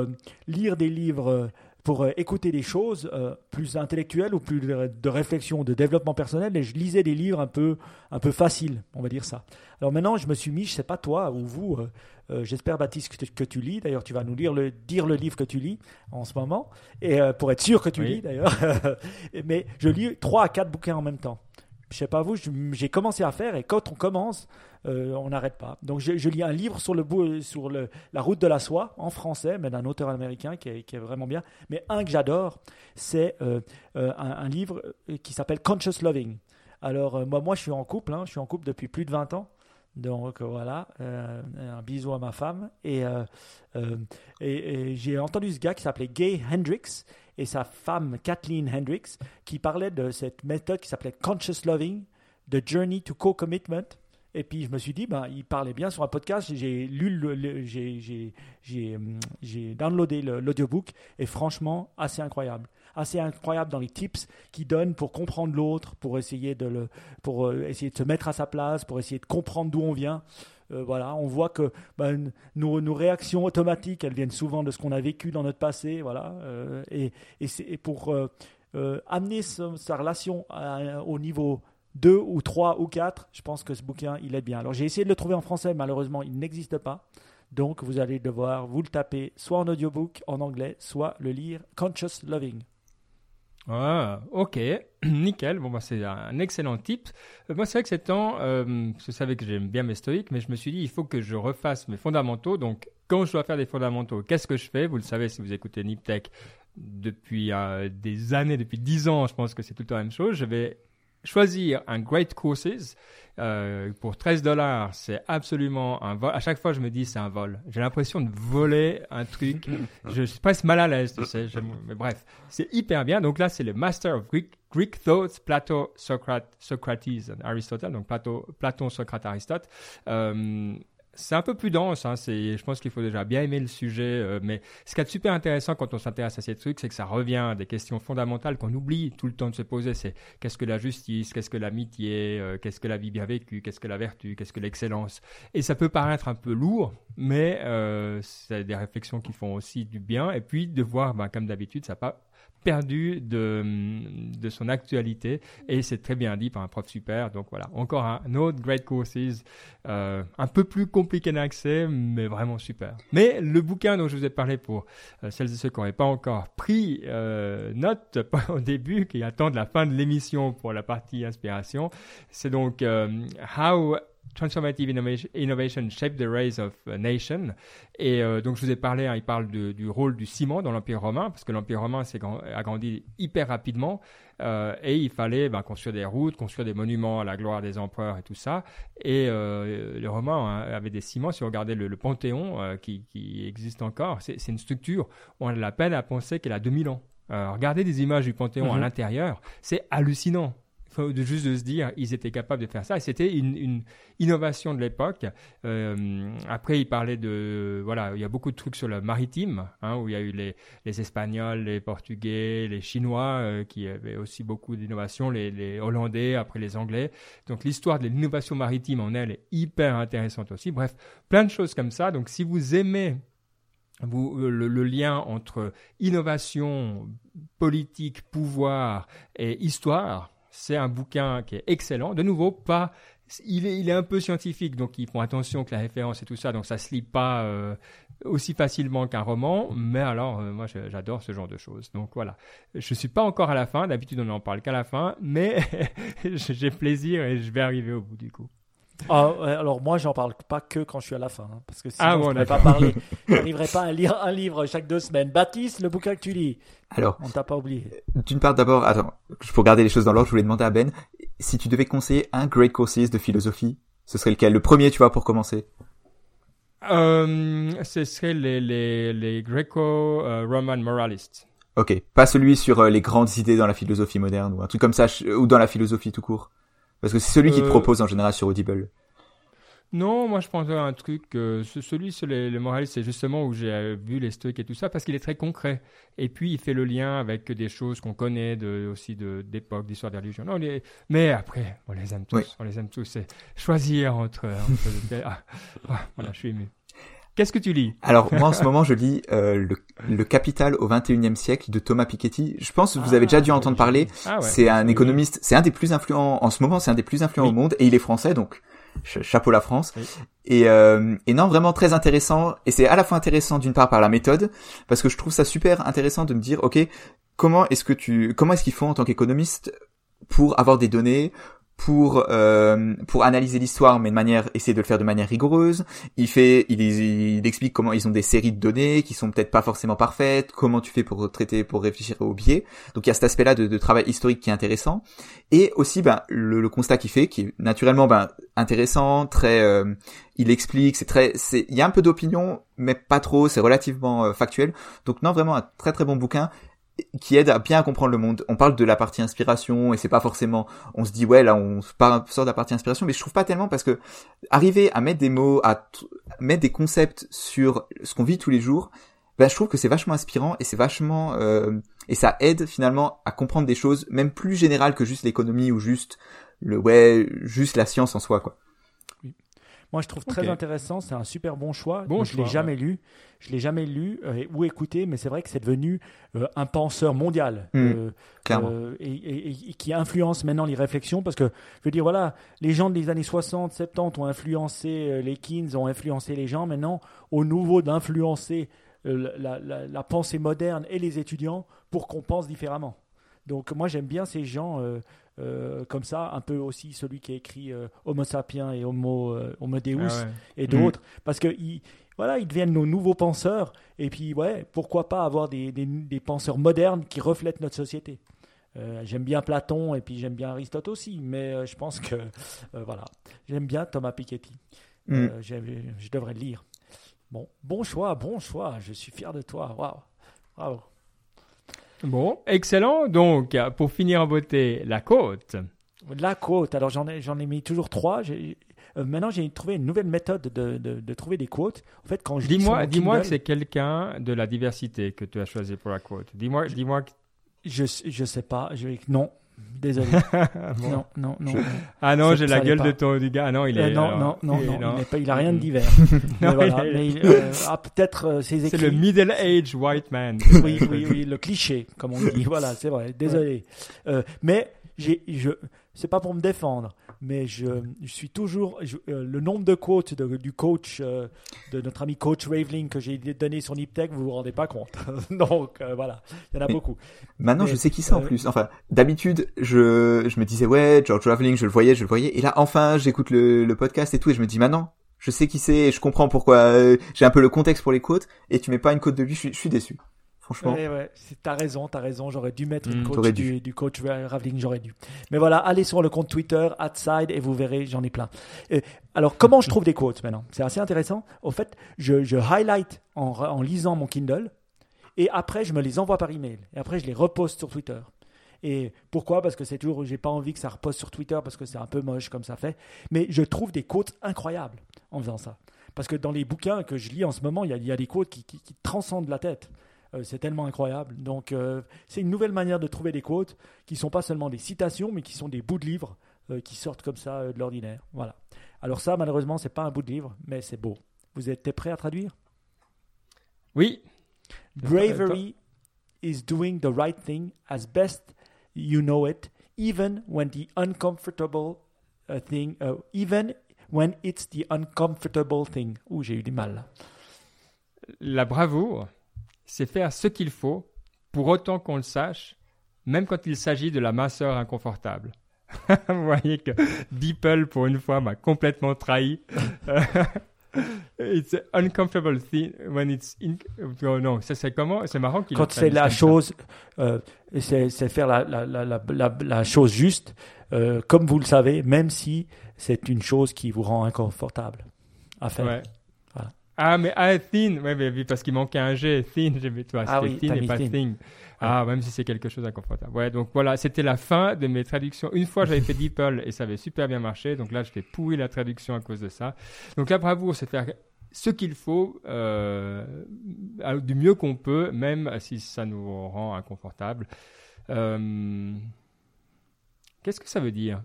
lire des livres, pour euh, écouter des choses euh, plus intellectuelles ou plus de, de réflexion, de développement personnel. Et je lisais des livres un peu, un peu faciles, on va dire ça. Alors maintenant, je me suis mis, je sais pas toi ou vous. euh, euh, J'espère Baptiste que, tu- que tu lis. D'ailleurs, tu vas nous lire le, dire le livre que tu lis en ce moment, et pour être sûr que tu Oui. lis d'ailleurs. <laughs> Mais je lis trois à quatre bouquins en même temps. Je sais pas vous, j'ai commencé à faire et quand on commence, euh, on n'arrête pas. Donc je, lis un livre sur, le, bout- sur le, la route de la soie en français, mais d'un auteur américain qui est, vraiment bien. Mais un que j'adore, c'est euh, euh, un, livre euh, qui s'appelle Conscious Loving. Alors euh, moi, moi, je suis en couple, hein, je suis en couple depuis plus de 20 ans. Donc euh, voilà, euh, un bisou à ma femme. Euh, euh, et j'ai entendu ce gars qui s'appelait Gay Hendricks et sa femme Kathleen Hendricks qui parlait de cette méthode qui s'appelait Conscious Loving, The Journey to Co-Commitment. Et puis je me suis dit, ben, il parlait bien sur un podcast. J'ai lu, le, le- j'ai, j'ai, hum, downloadé l'audiobook et franchement, assez incroyable. Assez incroyable dans les tips qu'il donne pour comprendre l'autre, pour essayer de le, pour euh, essayer de se mettre à sa place, pour essayer de comprendre d'où on vient. Euh, voilà, on voit que ben, nos, réactions automatiques, elles viennent souvent de ce qu'on a vécu dans notre passé, voilà. euh, et, et, c'est- pour amener sa relation au niveau 2 ou 3 ou 4, je pense que ce bouquin, il est bien. Alors j'ai essayé de le trouver en français, malheureusement, il n'existe pas. Donc vous allez devoir vous le taper soit en audiobook en anglais, soit le lire Conscious Loving. Ah, ok, <clears throat> nickel. Bon, bah, c'est un excellent tip. Euh, moi, c'est vrai que ces temps, euh, je savais que j'aime bien mes stoïques, mais je me suis dit, il faut que je refasse mes fondamentaux. Donc, quand je dois faire des fondamentaux, qu'est-ce que je fais? Vous le savez si vous écoutez NipTech depuis euh, des années, depuis dix ans, je pense que c'est tout le temps la même chose. Je vais choisir un Great Courses euh, pour 13 dollars. C'est absolument un vol. À chaque fois, je me dis c'est un vol. J'ai l'impression de voler un truc. <laughs> je suis presque mal à l'aise, tu sais. mais bref, c'est hyper bien. Donc là, c'est le Master of Greek, Greek Thoughts, Plato, Socrate, Socrates, Aristotle. Donc Plato, Platon, Socrate, Aristote. Euh, c'est un peu plus dense. Hein, c'est, je pense qu'il faut déjà bien aimer le sujet. Euh, mais ce qui est super intéressant quand on s'intéresse à ces trucs, c'est que ça revient à des questions fondamentales qu'on oublie tout le temps de se poser. C'est qu'est-ce que la justice, qu'est-ce que l'amitié, euh, qu'est-ce que la vie bien vécue, qu'est-ce que la vertu, qu'est-ce que l'excellence. Et ça peut paraître un peu lourd, mais euh, c'est des réflexions qui font aussi du bien. Et puis de voir, ben, comme d'habitude, ça pas perdu de, de son actualité et c'est très bien dit par un prof super. Donc voilà, encore un autre Great Courses, euh, un peu plus compliqué d'accès, mais vraiment super. Mais le bouquin dont je vous ai parlé pour euh, celles et ceux qui n'auraient pas encore pris euh, note <laughs> au début, qui attendent la fin de l'émission pour la partie inspiration, c'est donc How Transformative Innovation Shape the Race of a Nation. Et euh, donc, je vous ai parlé, hein, il parle du rôle du ciment dans l'Empire romain, parce que l'Empire romain s'est agrandi hyper rapidement, euh, et il fallait ben, construire des routes, construire des monuments à la gloire des empereurs et tout ça. Et euh, les Romains hein, avaient des ciments. Si vous regardez le, Panthéon, qui, qui, existe encore, c'est une structure où on a la peine à penser qu'elle a 2000 ans. regardez des images du Panthéon à mhm. l'intérieur, c'est hallucinant de juste de se dire ils étaient capables de faire ça. C'était une, une, innovation de l'époque. Euh, après il parlait de voilà il y a beaucoup de trucs sur le maritime hein, où il y a eu les, les espagnols les portugais les chinois euh, qui avaient aussi beaucoup d'innovations les, hollandais après les anglais. Donc l'histoire de l'innovation maritime en elle est hyper intéressante aussi. Bref plein de choses comme ça. Donc si vous aimez vous, le, le, lien entre innovation, politique, pouvoir et histoire, c'est un bouquin qui est excellent. De nouveau, pas, il est, un peu scientifique, donc ils font attention que la référence et tout ça, donc ça se lit pas euh, aussi facilement qu'un roman. Mais alors, euh, moi, j'adore ce genre de choses. Donc voilà, je suis pas encore à la fin. D'habitude, on n'en parle qu'à la fin, mais <laughs> j'ai plaisir et je vais arriver au bout du coup. Ah, alors moi, j'en parle pas que quand je suis à la fin, hein, parce que sinon ah, bon, je ne pas parler. <laughs> Je n'arriverai pas à lire un livre chaque deux semaines. Baptiste, le bouquin que tu lis. Alors, on t'a pas oublié. D'une part, d'abord, attends, pour garder les choses dans l'ordre, je voulais demander à Ben si tu devais conseiller un great courses de philosophie, ce serait lequel? Le premier, tu vois, pour commencer. Euh, ce serait les les, les Greco-Roman moralists. Ok, pas celui sur euh, les grandes idées dans la philosophie moderne ou un truc comme ça, ou dans la philosophie tout court. Parce que c'est celui qui te euh, propose en général sur Audible. Non, moi je pensais à un truc, euh, celui sur les, moralistes, c'est justement où j'ai euh, vu les stoïques et tout ça, parce qu'il est très concret. Et puis il fait le lien avec des choses qu'on connaît de, aussi d'époque, d'histoire des religions. Non, Mais après, on les aime tous, on les aime tous. C'est choisir entre... <laughs> Ah, voilà, je suis ému. Qu'est-ce que tu lis? Alors moi en ce moment je lis euh, le, Capital au 21e siècle de Thomas Piketty. Je pense que vous avez déjà dû entendre parler. Ah c'est un économiste, c'est un des plus influents en ce moment, c'est un des plus influents au monde et il est français donc chapeau la France. Et, euh, et non vraiment très intéressant et c'est à la fois intéressant d'une part par la méthode parce que je trouve ça super intéressant de me dire ok comment est-ce que tu comment est-ce qu'ils font en tant qu'économiste pour avoir des données pour euh, pour analyser l'histoire mais de manière essayer de le faire de manière rigoureuse. Il fait il, il, explique comment ils ont des séries de données qui sont peut-être pas forcément parfaites comment tu fais pour traiter pour réfléchir au biais. Donc il y a cet aspect là de, de travail historique qui est intéressant. Et aussi ben le, le constat qu'il fait qui est naturellement ben intéressant très euh, il explique c'est très c'est il y a un peu d'opinion mais pas trop c'est relativement euh, factuel. Donc non vraiment un très très bon bouquin qui aide à bien comprendre le monde. On parle de la partie inspiration et c'est pas forcément, on se dit ouais là on sort de la partie inspiration, mais je trouve pas tellement parce que arriver à mettre des mots, à mettre des concepts sur ce qu'on vit tous les jours, ben je trouve que c'est vachement inspirant et c'est vachement euh, et ça aide finalement à comprendre des choses même plus générales que juste l'économie ou juste le ouais juste la science en soi quoi. Moi, je trouve très intéressant. C'est un super bon choix. Bon je l'ai choix, jamais lu. Je l'ai jamais lu euh, ou écouté, mais c'est vrai que c'est devenu euh, un penseur mondial. Mm. euh, euh, et, et- et qui influence maintenant les réflexions parce que je veux dire voilà les gens des années 60 70 ont influencé les Keynes ont influencé les gens maintenant au nouveau d'influencer la, la- la pensée moderne et les étudiants pour qu'on pense différemment donc moi j'aime bien ces gens euh, euh, comme ça un peu aussi celui qui a écrit euh, Homo sapiens et Homo, euh, Homo Deus Ah ouais. et d'autres, parce que ils, voilà, ils deviennent nos nouveaux penseurs. Et puis, ouais, pourquoi pas avoir des, des, des penseurs modernes qui reflètent notre société. J'aime bien Platon et puis j'aime bien Aristote aussi, mais je pense que voilà, j'aime bien Thomas Piketty. Mm. Je devrais le lire. Bon, bon choix, bon choix. Je suis fier de toi. Waouh, bravo. Bon, excellent. Donc, pour finir en beauté, la côte. La quote. Alors j'en ai, j'en ai mis toujours trois. J'ai- euh, maintenant, j'ai trouvé une nouvelle méthode de, de, de trouver des quotes. En fait, quand je Dis-moi, dis-moi que c'est quelqu'un de la diversité que tu as choisi pour la côte. Dis-moi, dis-moi. que- Je, je sais pas. Je. Non, désolé. <laughs> Bon. Non, non, non. Ah non, j'ai la gueule de ton du gars. Ah non, il Euh, est. non, alors, non, non, il- non, il pas- il a rien <laughs> de divers. Non, mais voilà, il mais il- euh, ah, peut-être euh, ses C'est écrits. le middle age white man. oui, oui, oui, le cliché, comme on dit. <laughs> Voilà, c'est vrai. Désolé. Euh, mais j'ai, je, c'est pas pour me défendre, mais je, je suis toujours je- euh, le nombre de quotes de- du coach, euh, de notre ami coach Raveling que j'ai donné sur Niptech, vous vous rendez pas compte. <laughs> Donc euh, voilà, il y en a Mais- beaucoup. Maintenant, Mais, je sais qui c'est en plus. Enfin, d'habitude, je, je me disais, ouais, George Raveling, je le voyais, je le voyais. Et là, enfin, j'écoute le, le podcast et tout, et je me dis, maintenant, je sais qui c'est, et je comprends pourquoi, j'ai un peu le contexte pour les quotes, et tu mets pas une côte de lui, je suis, je suis déçu. Franchement. Ouais, ouais, t'as raison, t'as raison. J'aurais dû mettre une Mm. coach du, coach Ra- Raveling, j'aurais dû. Mais voilà, allez sur le compte Twitter, @side, et vous verrez, j'en ai plein. Alors, comment je trouve des quotes maintenant? C'est assez intéressant. Au fait, je, je highlight en, en lisant mon Kindle, et après, je me les envoie par email. Et après, je les reposte sur Twitter. Et pourquoi? Parce que c'est toujours, j'ai pas envie que ça repose sur Twitter parce que c'est un peu moche comme ça fait. Mais je trouve des quotes incroyables en faisant ça. Parce que dans les bouquins que je lis en ce moment, il y a, il y a des quotes qui, qui- qui transcendent la tête. Euh, c'est tellement incroyable. Donc, euh, c'est une nouvelle manière de trouver des quotes qui sont pas seulement des citations, mais qui sont des bouts de livres euh, qui sortent comme ça de l'ordinaire. Voilà. Alors ça, malheureusement, c'est pas un bout de livre, mais c'est beau. Vous êtes prêts à traduire? Oui. Bravery is doing the right thing as best you know it, even when the uncomfortable uh, thing, uh, even when it's the uncomfortable thing. Ouh, j'ai eu du mal. La bravoure, c'est faire ce qu'il faut pour autant qu'on le sache, même quand il s'agit de la minceur inconfortable. <laughs> Vous voyez que Beeple, pour une fois, m'a complètement trahi. <laughs> it's an uncomfortable thing when it's... In... Oh non, ça c'est comment? C'est marrant qu'il Quand c'est la chose, euh, c'est faire la, la, la, la, la- la chose juste, euh, comme vous le savez, même si c'est une chose qui vous rend inconfortable à faire. Ouais. Ah, mais ah, thin, ouais, mais parce qu'il manquait un G, thin, j'ai mis toi, Ah c'était oui, thin et pas thin. thing. Ah, même si c'est quelque chose d'inconfortable. Ouais, donc voilà, c'était la fin de mes traductions. Une fois, j'avais fait DeepL et ça avait super bien marché, donc là, je fais pourri la traduction à cause de ça. Donc la bravoure, c'est faire ce qu'il faut, euh, du mieux qu'on peut, même si ça nous rend inconfortable. Euh, Qu'est-ce que ça veut dire?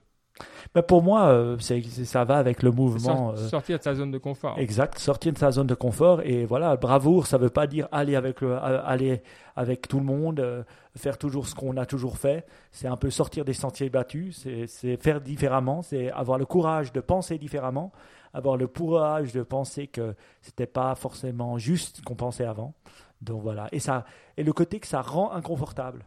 Mais pour moi, euh, ça va avec le mouvement. Euh, Sortir de sa zone de confort. Exact, sortir de sa zone de confort et voilà, bravoure, ça veut pas dire aller avec le, aller avec tout le monde, euh, faire toujours ce qu'on a toujours fait. C'est un peu sortir des sentiers battus, c'est- c'est faire différemment, c'est avoir le courage de penser différemment, avoir le courage de penser que c'était pas forcément juste ce qu'on pensait avant. Donc voilà, et ça, et le côté que ça rend inconfortable.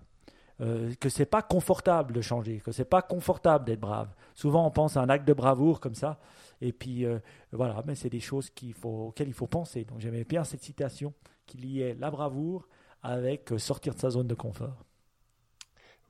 Euh, que c'est pas confortable de changer, que c'est pas confortable d'être brave. Souvent, on pense à un acte de bravoure comme ça, et puis euh, voilà, mais c'est des choses faut, auxquelles il faut penser. Donc j'aimais bien cette citation qui liait la bravoure avec euh, sortir de sa zone de confort.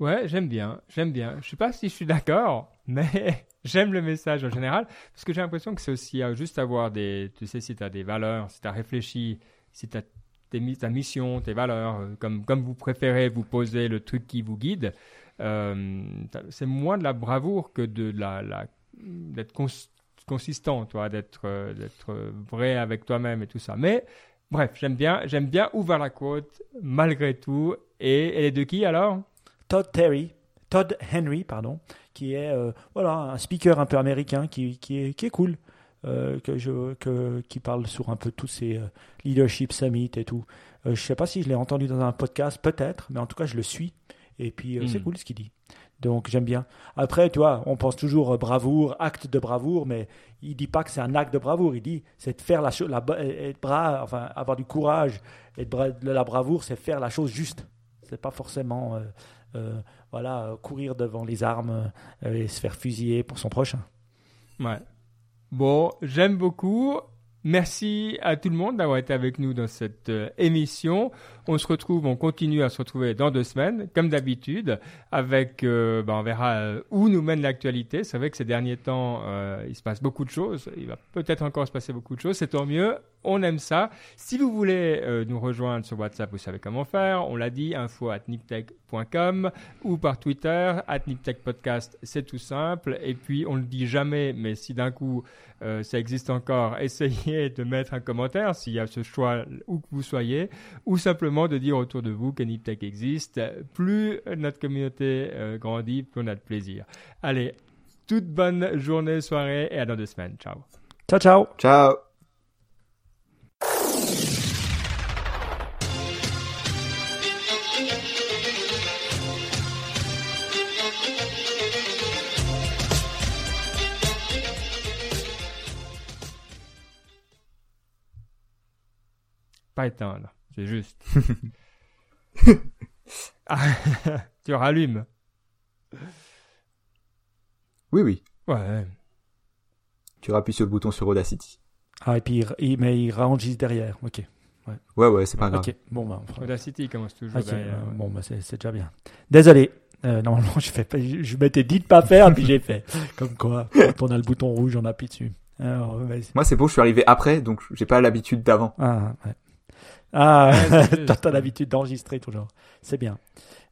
Ouais, j'aime bien, j'aime bien. Je sais pas si je suis d'accord, <laughs> mais <laughs> j'aime le message en général, parce que j'ai l'impression que c'est aussi juste avoir des, tu sais, si tu as des valeurs, si tu as réfléchi, si tu as ta mission, tes valeurs, euh, comme, comme vous préférez vous poser le truc qui vous guide, euh, c'est moins de la bravoure que de la, d'être cons- consistant, toi, d'être euh, d'être vrai avec toi-même et tout ça. Mais bref, j'aime bien, j'aime bien ouvrir la côte malgré tout. Et elle est de qui alors? Todd Terry, Todd Henry, pardon, qui est voilà un speaker un peu américain qui, qui, est, qui est cool. Euh, que je, que, qui parle sur un peu tous ces euh, leadership summit et tout. Euh, je sais pas si je l'ai entendu dans un podcast, peut-être, mais en tout cas, je le suis. Et puis, c'est Hmm. cool ce qu'il dit. Donc, j'aime bien. Après, tu vois, on pense toujours euh, bravoure, acte de bravoure, mais il dit pas que c'est un acte de bravoure. Il dit, c'est de faire la chose, être bras, enfin, avoir du courage. Et de bra- de la bravoure, c'est faire la chose juste. C'est pas forcément, euh, euh, voilà, courir devant les armes et se faire fusiller pour son prochain. Ouais. Bon, j'aime beaucoup. Merci à tout le monde d'avoir été avec nous dans cette euh, émission. On se retrouve, on continue à se retrouver dans deux semaines, comme d'habitude, avec, euh, ben, on verra euh, où nous mène l'actualité. C'est vrai que ces derniers temps, euh, il se passe beaucoup de choses. Il va peut-être encore se passer beaucoup de choses. C'est tant mieux. On aime ça. Si vous voulez euh, nous rejoindre sur WhatsApp, vous savez comment faire. On l'a dit, info at niptech.com ou par Twitter, at niptechpodcast. C'est tout simple. Et puis, on le dit jamais, mais si d'un coup, euh, ça existe encore, <laughs> essayez de mettre un commentaire s'il y a ce choix où que vous soyez, ou simplement de dire autour de vous que Niptech existe. Plus notre communauté euh, grandit, plus on a de plaisir. Allez, toute bonne journée, soirée et à dans deux semaines. Ciao. Ciao, ciao Ciao. Pas éteindre, c'est juste. <laughs> Ah, <laughs> tu rallumes. Oui, oui. Ouais. Tu appuies sur le bouton sur Audacity. Ah, et puis, il, il- mais il enregistre derrière. Ok. Ouais, ouais, c'est pas grave. Ok. Bon, bah, on fera- Audacity commence toujours Ok, derrière. euh, bon, bah, c'est c'est déjà bien. Désolé. Euh, normalement, je, fais pas, je, je m'étais dit de pas faire, puis j'ai fait. <laughs> Comme quoi, quand on a le bouton rouge, on appuie dessus. Alors. Moi, c'est bon, je suis arrivé après, donc j'ai pas l'habitude d'avant. Ah, ouais. Ah, <laughs> t'as l'habitude d'enregistrer toujours. C'est bien.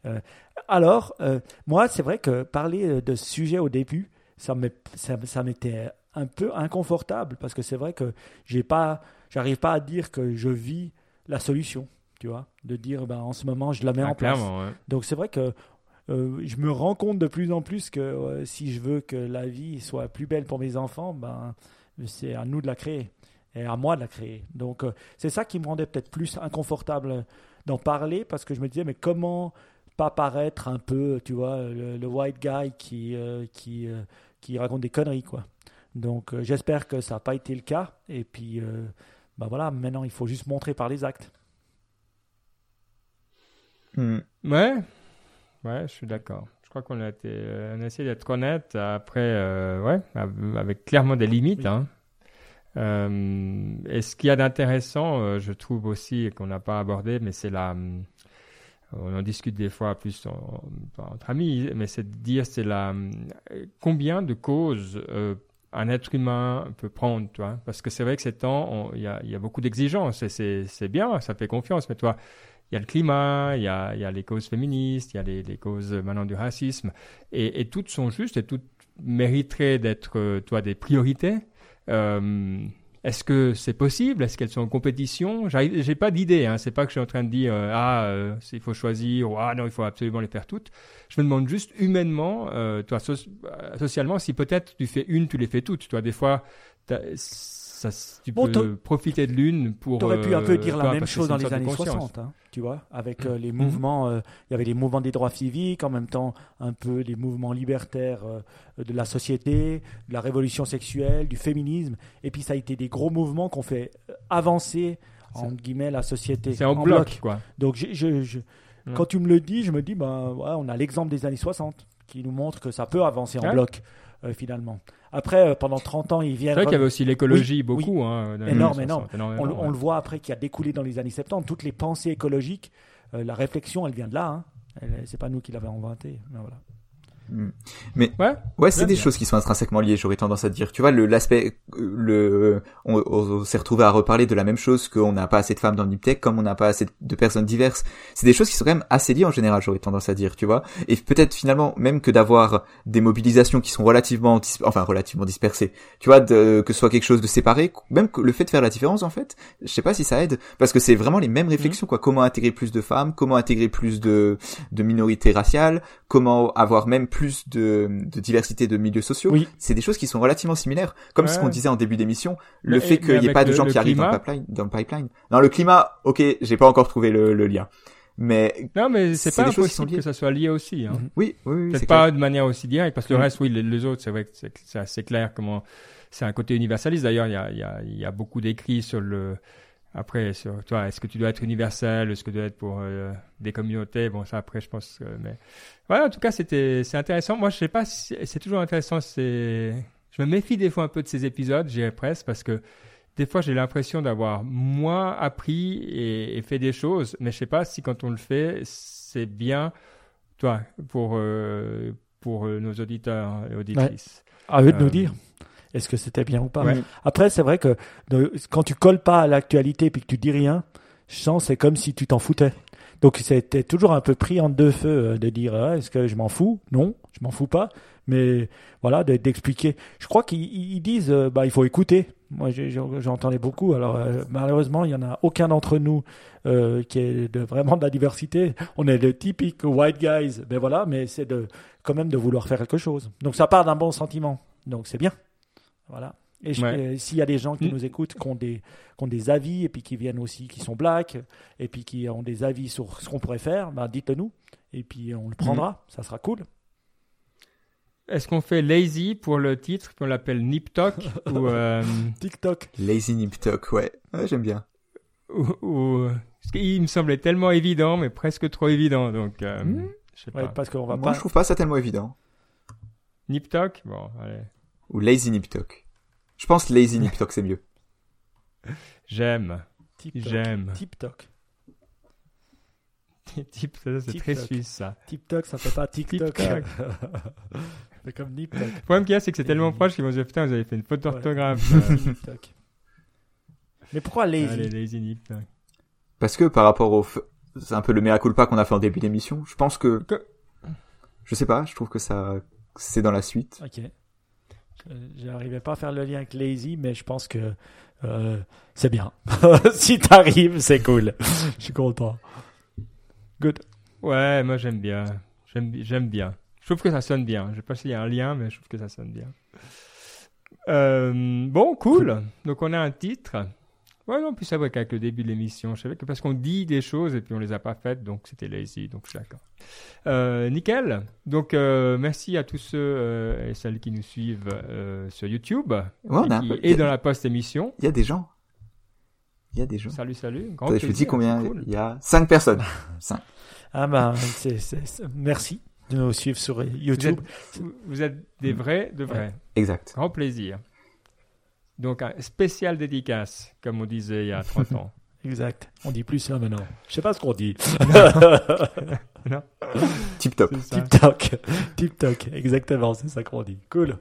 Euh, alors, euh, moi, c'est vrai que parler euh, de ce sujet au début, ça m'était un peu inconfortable parce que c'est vrai que j'ai pas, j'arrive pas à dire que je vis la solution, tu vois, de dire ben en ce moment je la mets Ah, en place. ouais. Donc c'est vrai que euh, je me rends compte de plus en plus que si je veux que la vie soit plus belle pour mes enfants, ben c'est à nous de la créer et à moi de la créer. Donc euh, c'est ça qui me rendait peut-être plus inconfortable d'en parler parce que je me disais mais comment pas paraître un peu, tu vois, le, le white guy qui euh, qui euh, qui raconte des conneries quoi. Donc euh, j'espère que ça n'a pas été le cas et puis euh, ben voilà, maintenant il faut juste montrer par les actes. Hmm. Ouais, ouais, je suis d'accord. Je crois qu'on a été, on a essayé d'être honnête. Après, euh, ouais, av- avec clairement des limites. Oui. Hein. Euh, et ce qu'il y a d'intéressant, euh, je trouve aussi, qu'on n'a pas abordé, mais c'est la, hum, on en discute des fois plus entre amis, mais c'est de dire c'est la combien de causes euh, un être humain peut prendre, toi. Parce que c'est vrai que ces temps, il y a, beaucoup d'exigences et c'est bien, ça fait confiance. Mais toi, il y a le climat, il y a, les causes féministes, il y a les, causes euh, maintenant du racisme, et, et toutes sont justes et toutes mériteraient d'être, euh, toi, des priorités. Euh, est-ce que c'est possible? Est-ce qu'elles sont en compétition? J'ai pas d'idée. Hein. C'est pas que je suis en train de dire euh, ah euh, il faut choisir ou ah non il faut absolument les faire toutes. Je me demande juste humainement, toi so- socialement, si peut-être tu fais une, tu les fais toutes. Toi des fois, ça, tu Bon, peux profiter de l'une pour. Tu aurais pu un peu euh, dire la même chose dans les années conscience. 60, hein, tu vois, avec euh, les Mhm. mouvements, euh, il y avait les mouvements des droits civiques, en même temps un peu les mouvements libertaires de la société, de la révolution sexuelle, du féminisme, et puis ça a été des gros mouvements qui ont fait avancer, en guillemets, la société. C'est en, bloc, quoi. Donc je, je- je- Ouais. quand tu me le dis, je me dis, ben, ouais, on a l'exemple des années 60 qui nous montre que ça peut avancer en bloc, euh, finalement. Après, euh, pendant 30 ans, ils C'est viennent... vrai qu'il y avait aussi l'écologie Oui, beaucoup. Hein, Énorme, énorme. 60, énormément, On, le- on ouais. le voit après qui a découlé dans les années 70. Toutes les pensées écologiques, euh, la réflexion, elle vient de là. Hein. C'est pas nous qui l'avons inventé. Mais voilà. Ouais. Ouais, c'est des bien. choses qui sont intrinsèquement liées, j'aurais tendance à dire. Tu vois, le l'aspect, le, on, on s'est retrouvé à reparler de la même chose qu'on n'a pas assez de femmes dans le Niptech, comme on n'a pas assez de personnes diverses. C'est des choses qui sont quand même assez liées en général, j'aurais tendance à dire, tu vois. Et peut-être finalement même que d'avoir des mobilisations qui sont relativement, enfin relativement dispersées. Tu vois, de, que ce soit quelque chose de séparé, même que le fait de faire la différence en fait, je sais pas si ça aide, parce que c'est vraiment les mêmes réflexions quoi. Comment intégrer plus de femmes, comment intégrer plus de de minorités raciales, comment avoir même plus de, de diversité de milieux sociaux. Oui. C'est des choses qui sont relativement similaires. Comme ce Ouais. qu'on disait en début d'émission, le Mais- fait qu'il n'y ait pas de le- gens le qui arrivent dans le climat- pipeline, dans le pipeline. Non, le climat, ok, j'ai pas encore trouvé le, le lien. Mais Non, mais c'est pas impossible que ça soit lié aussi. Hein. Mhm. oui, oui, oui, Peut-être pas clair. de manière aussi directe, parce que le Mhm. reste, oui, les, les autres, c'est vrai que c'est assez clair comment c'est un côté universaliste. D'ailleurs, il y a, y, a, il y a beaucoup d'écrits sur le. Après, sur toi, est-ce que tu dois être universel, est-ce que tu dois être pour euh, des communautés? Bon, ça après, je pense. que- mais voilà, en tout cas, c'était c'est intéressant. Moi, je sais pas, si- c'est toujours intéressant. C'est, je me méfie des fois un peu de ces épisodes, j'irais presque, parce que des fois, j'ai l'impression d'avoir moins appris et, et fait des choses, mais je sais pas si quand on le fait, c'est bien, toi, pour euh, pour euh, nos auditeurs et auditrices. À eux de Euh, nous dire. Est-ce que c'était bien ou pas Ouais. Après, c'est vrai que de- quand tu colles pas à l'actualité puis que tu dis rien, je sens c'est comme si tu t'en foutais. Donc c'était toujours un peu pris en deux feux euh, de dire ah, est-ce que je m'en fous? Non, je m'en fous pas. Mais voilà, de- d'expliquer. Je crois qu'ils ils disent euh, bah il faut écouter. Moi j'entendais beaucoup. Alors euh, malheureusement il y en a aucun d'entre nous euh, qui est de, vraiment de la diversité. On est le typique white guys. Ben voilà, mais c'est de quand même de vouloir faire quelque chose. Donc ça part d'un bon sentiment. Donc c'est bien. Voilà. Et Ouais. euh, s'il y a des gens qui Mm. nous écoutent, qui ont, des, qui ont des avis, et puis qui viennent aussi, qui sont blacks, et puis qui ont des avis sur ce qu'on pourrait faire, ben dites-le nous. Et puis on le prendra, ça sera cool. Est-ce qu'on fait lazy pour le titre, qu'on l'appelle Nip Talk <laughs> ou, euh, TikTok. Lazy Nip Talk, ouais. Ouais, j'aime bien. ou, ou- qu'il me semblait tellement évident, mais presque trop évident, donc euh, Hmm. je sais Ouais, pas. parce qu'on va Moi, pas. je trouve pas ça tellement évident. Nip Talk, bon, allez, Ou Lazy Nip Talk. Je pense Lazy Nip Talk, c'est mieux. <laughs> j'aime, j'aime. TikTok. <laughs> Type, ça, c'est très TikTok. suisse ça. TikTok, ça fait pas TikTok. <laughs> C'est comme Niptok. Le problème qu'il y a, c'est que c'est tellement proche qu'ils vont se dire putain, vous avez fait une faute d'orthographe. Niptok. Mais pourquoi lazy lazy Nip Talk. Parce que par rapport au, c'est un peu le mea culpa qu'on a fait en début d'émission. Je pense que, Que- je sais pas, je trouve que ça, c'est dans la suite. Ok. J'arrivais pas à faire le lien avec lazy, mais je pense que euh, c'est bien. <laughs> si t'arrives, c'est cool. Je suis content. Good. Ouais, moi j'aime bien. J'aime, j'aime bien. Je trouve que ça sonne bien. Je sais pas s'il y a un lien, mais je trouve que ça sonne bien. Euh, bon, cool. Donc on a un titre. Ouais, non, puis c'est vrai qu'avec le début de l'émission, je savais que parce qu'on dit des choses et puis on les a pas faites, donc c'était lazy, donc je suis d'accord. Euh, nickel. Donc euh, merci à tous ceux euh, et celles qui nous suivent euh, sur YouTube Ouais, on et, a, qui- il et y a- dans la post-émission. il y a des gens. Il y a des gens. Salut, salut. Grand je vous dis combien. cool. Il y a cinq personnes. <laughs> Cinq. Ah ben, merci de nous suivre sur Vous YouTube. êtes, vous- vous êtes des vrais, de vrais. Exact. Grand plaisir. Donc, un spécial dédicace, comme on disait il y a 30 ans. <laughs> Exact. On dit plus ça maintenant. Je sais pas ce qu'on dit. <laughs> Tip top. C'est ça. TikTok. TikTok. Exactement, c'est ça qu'on dit. Cool.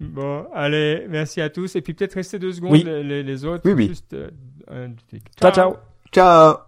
Bon, allez, merci à tous. Et puis peut-être rester deux secondes, Oui. les, autres. Oui, oui. Juste, euh, Ciao, ciao. Ciao.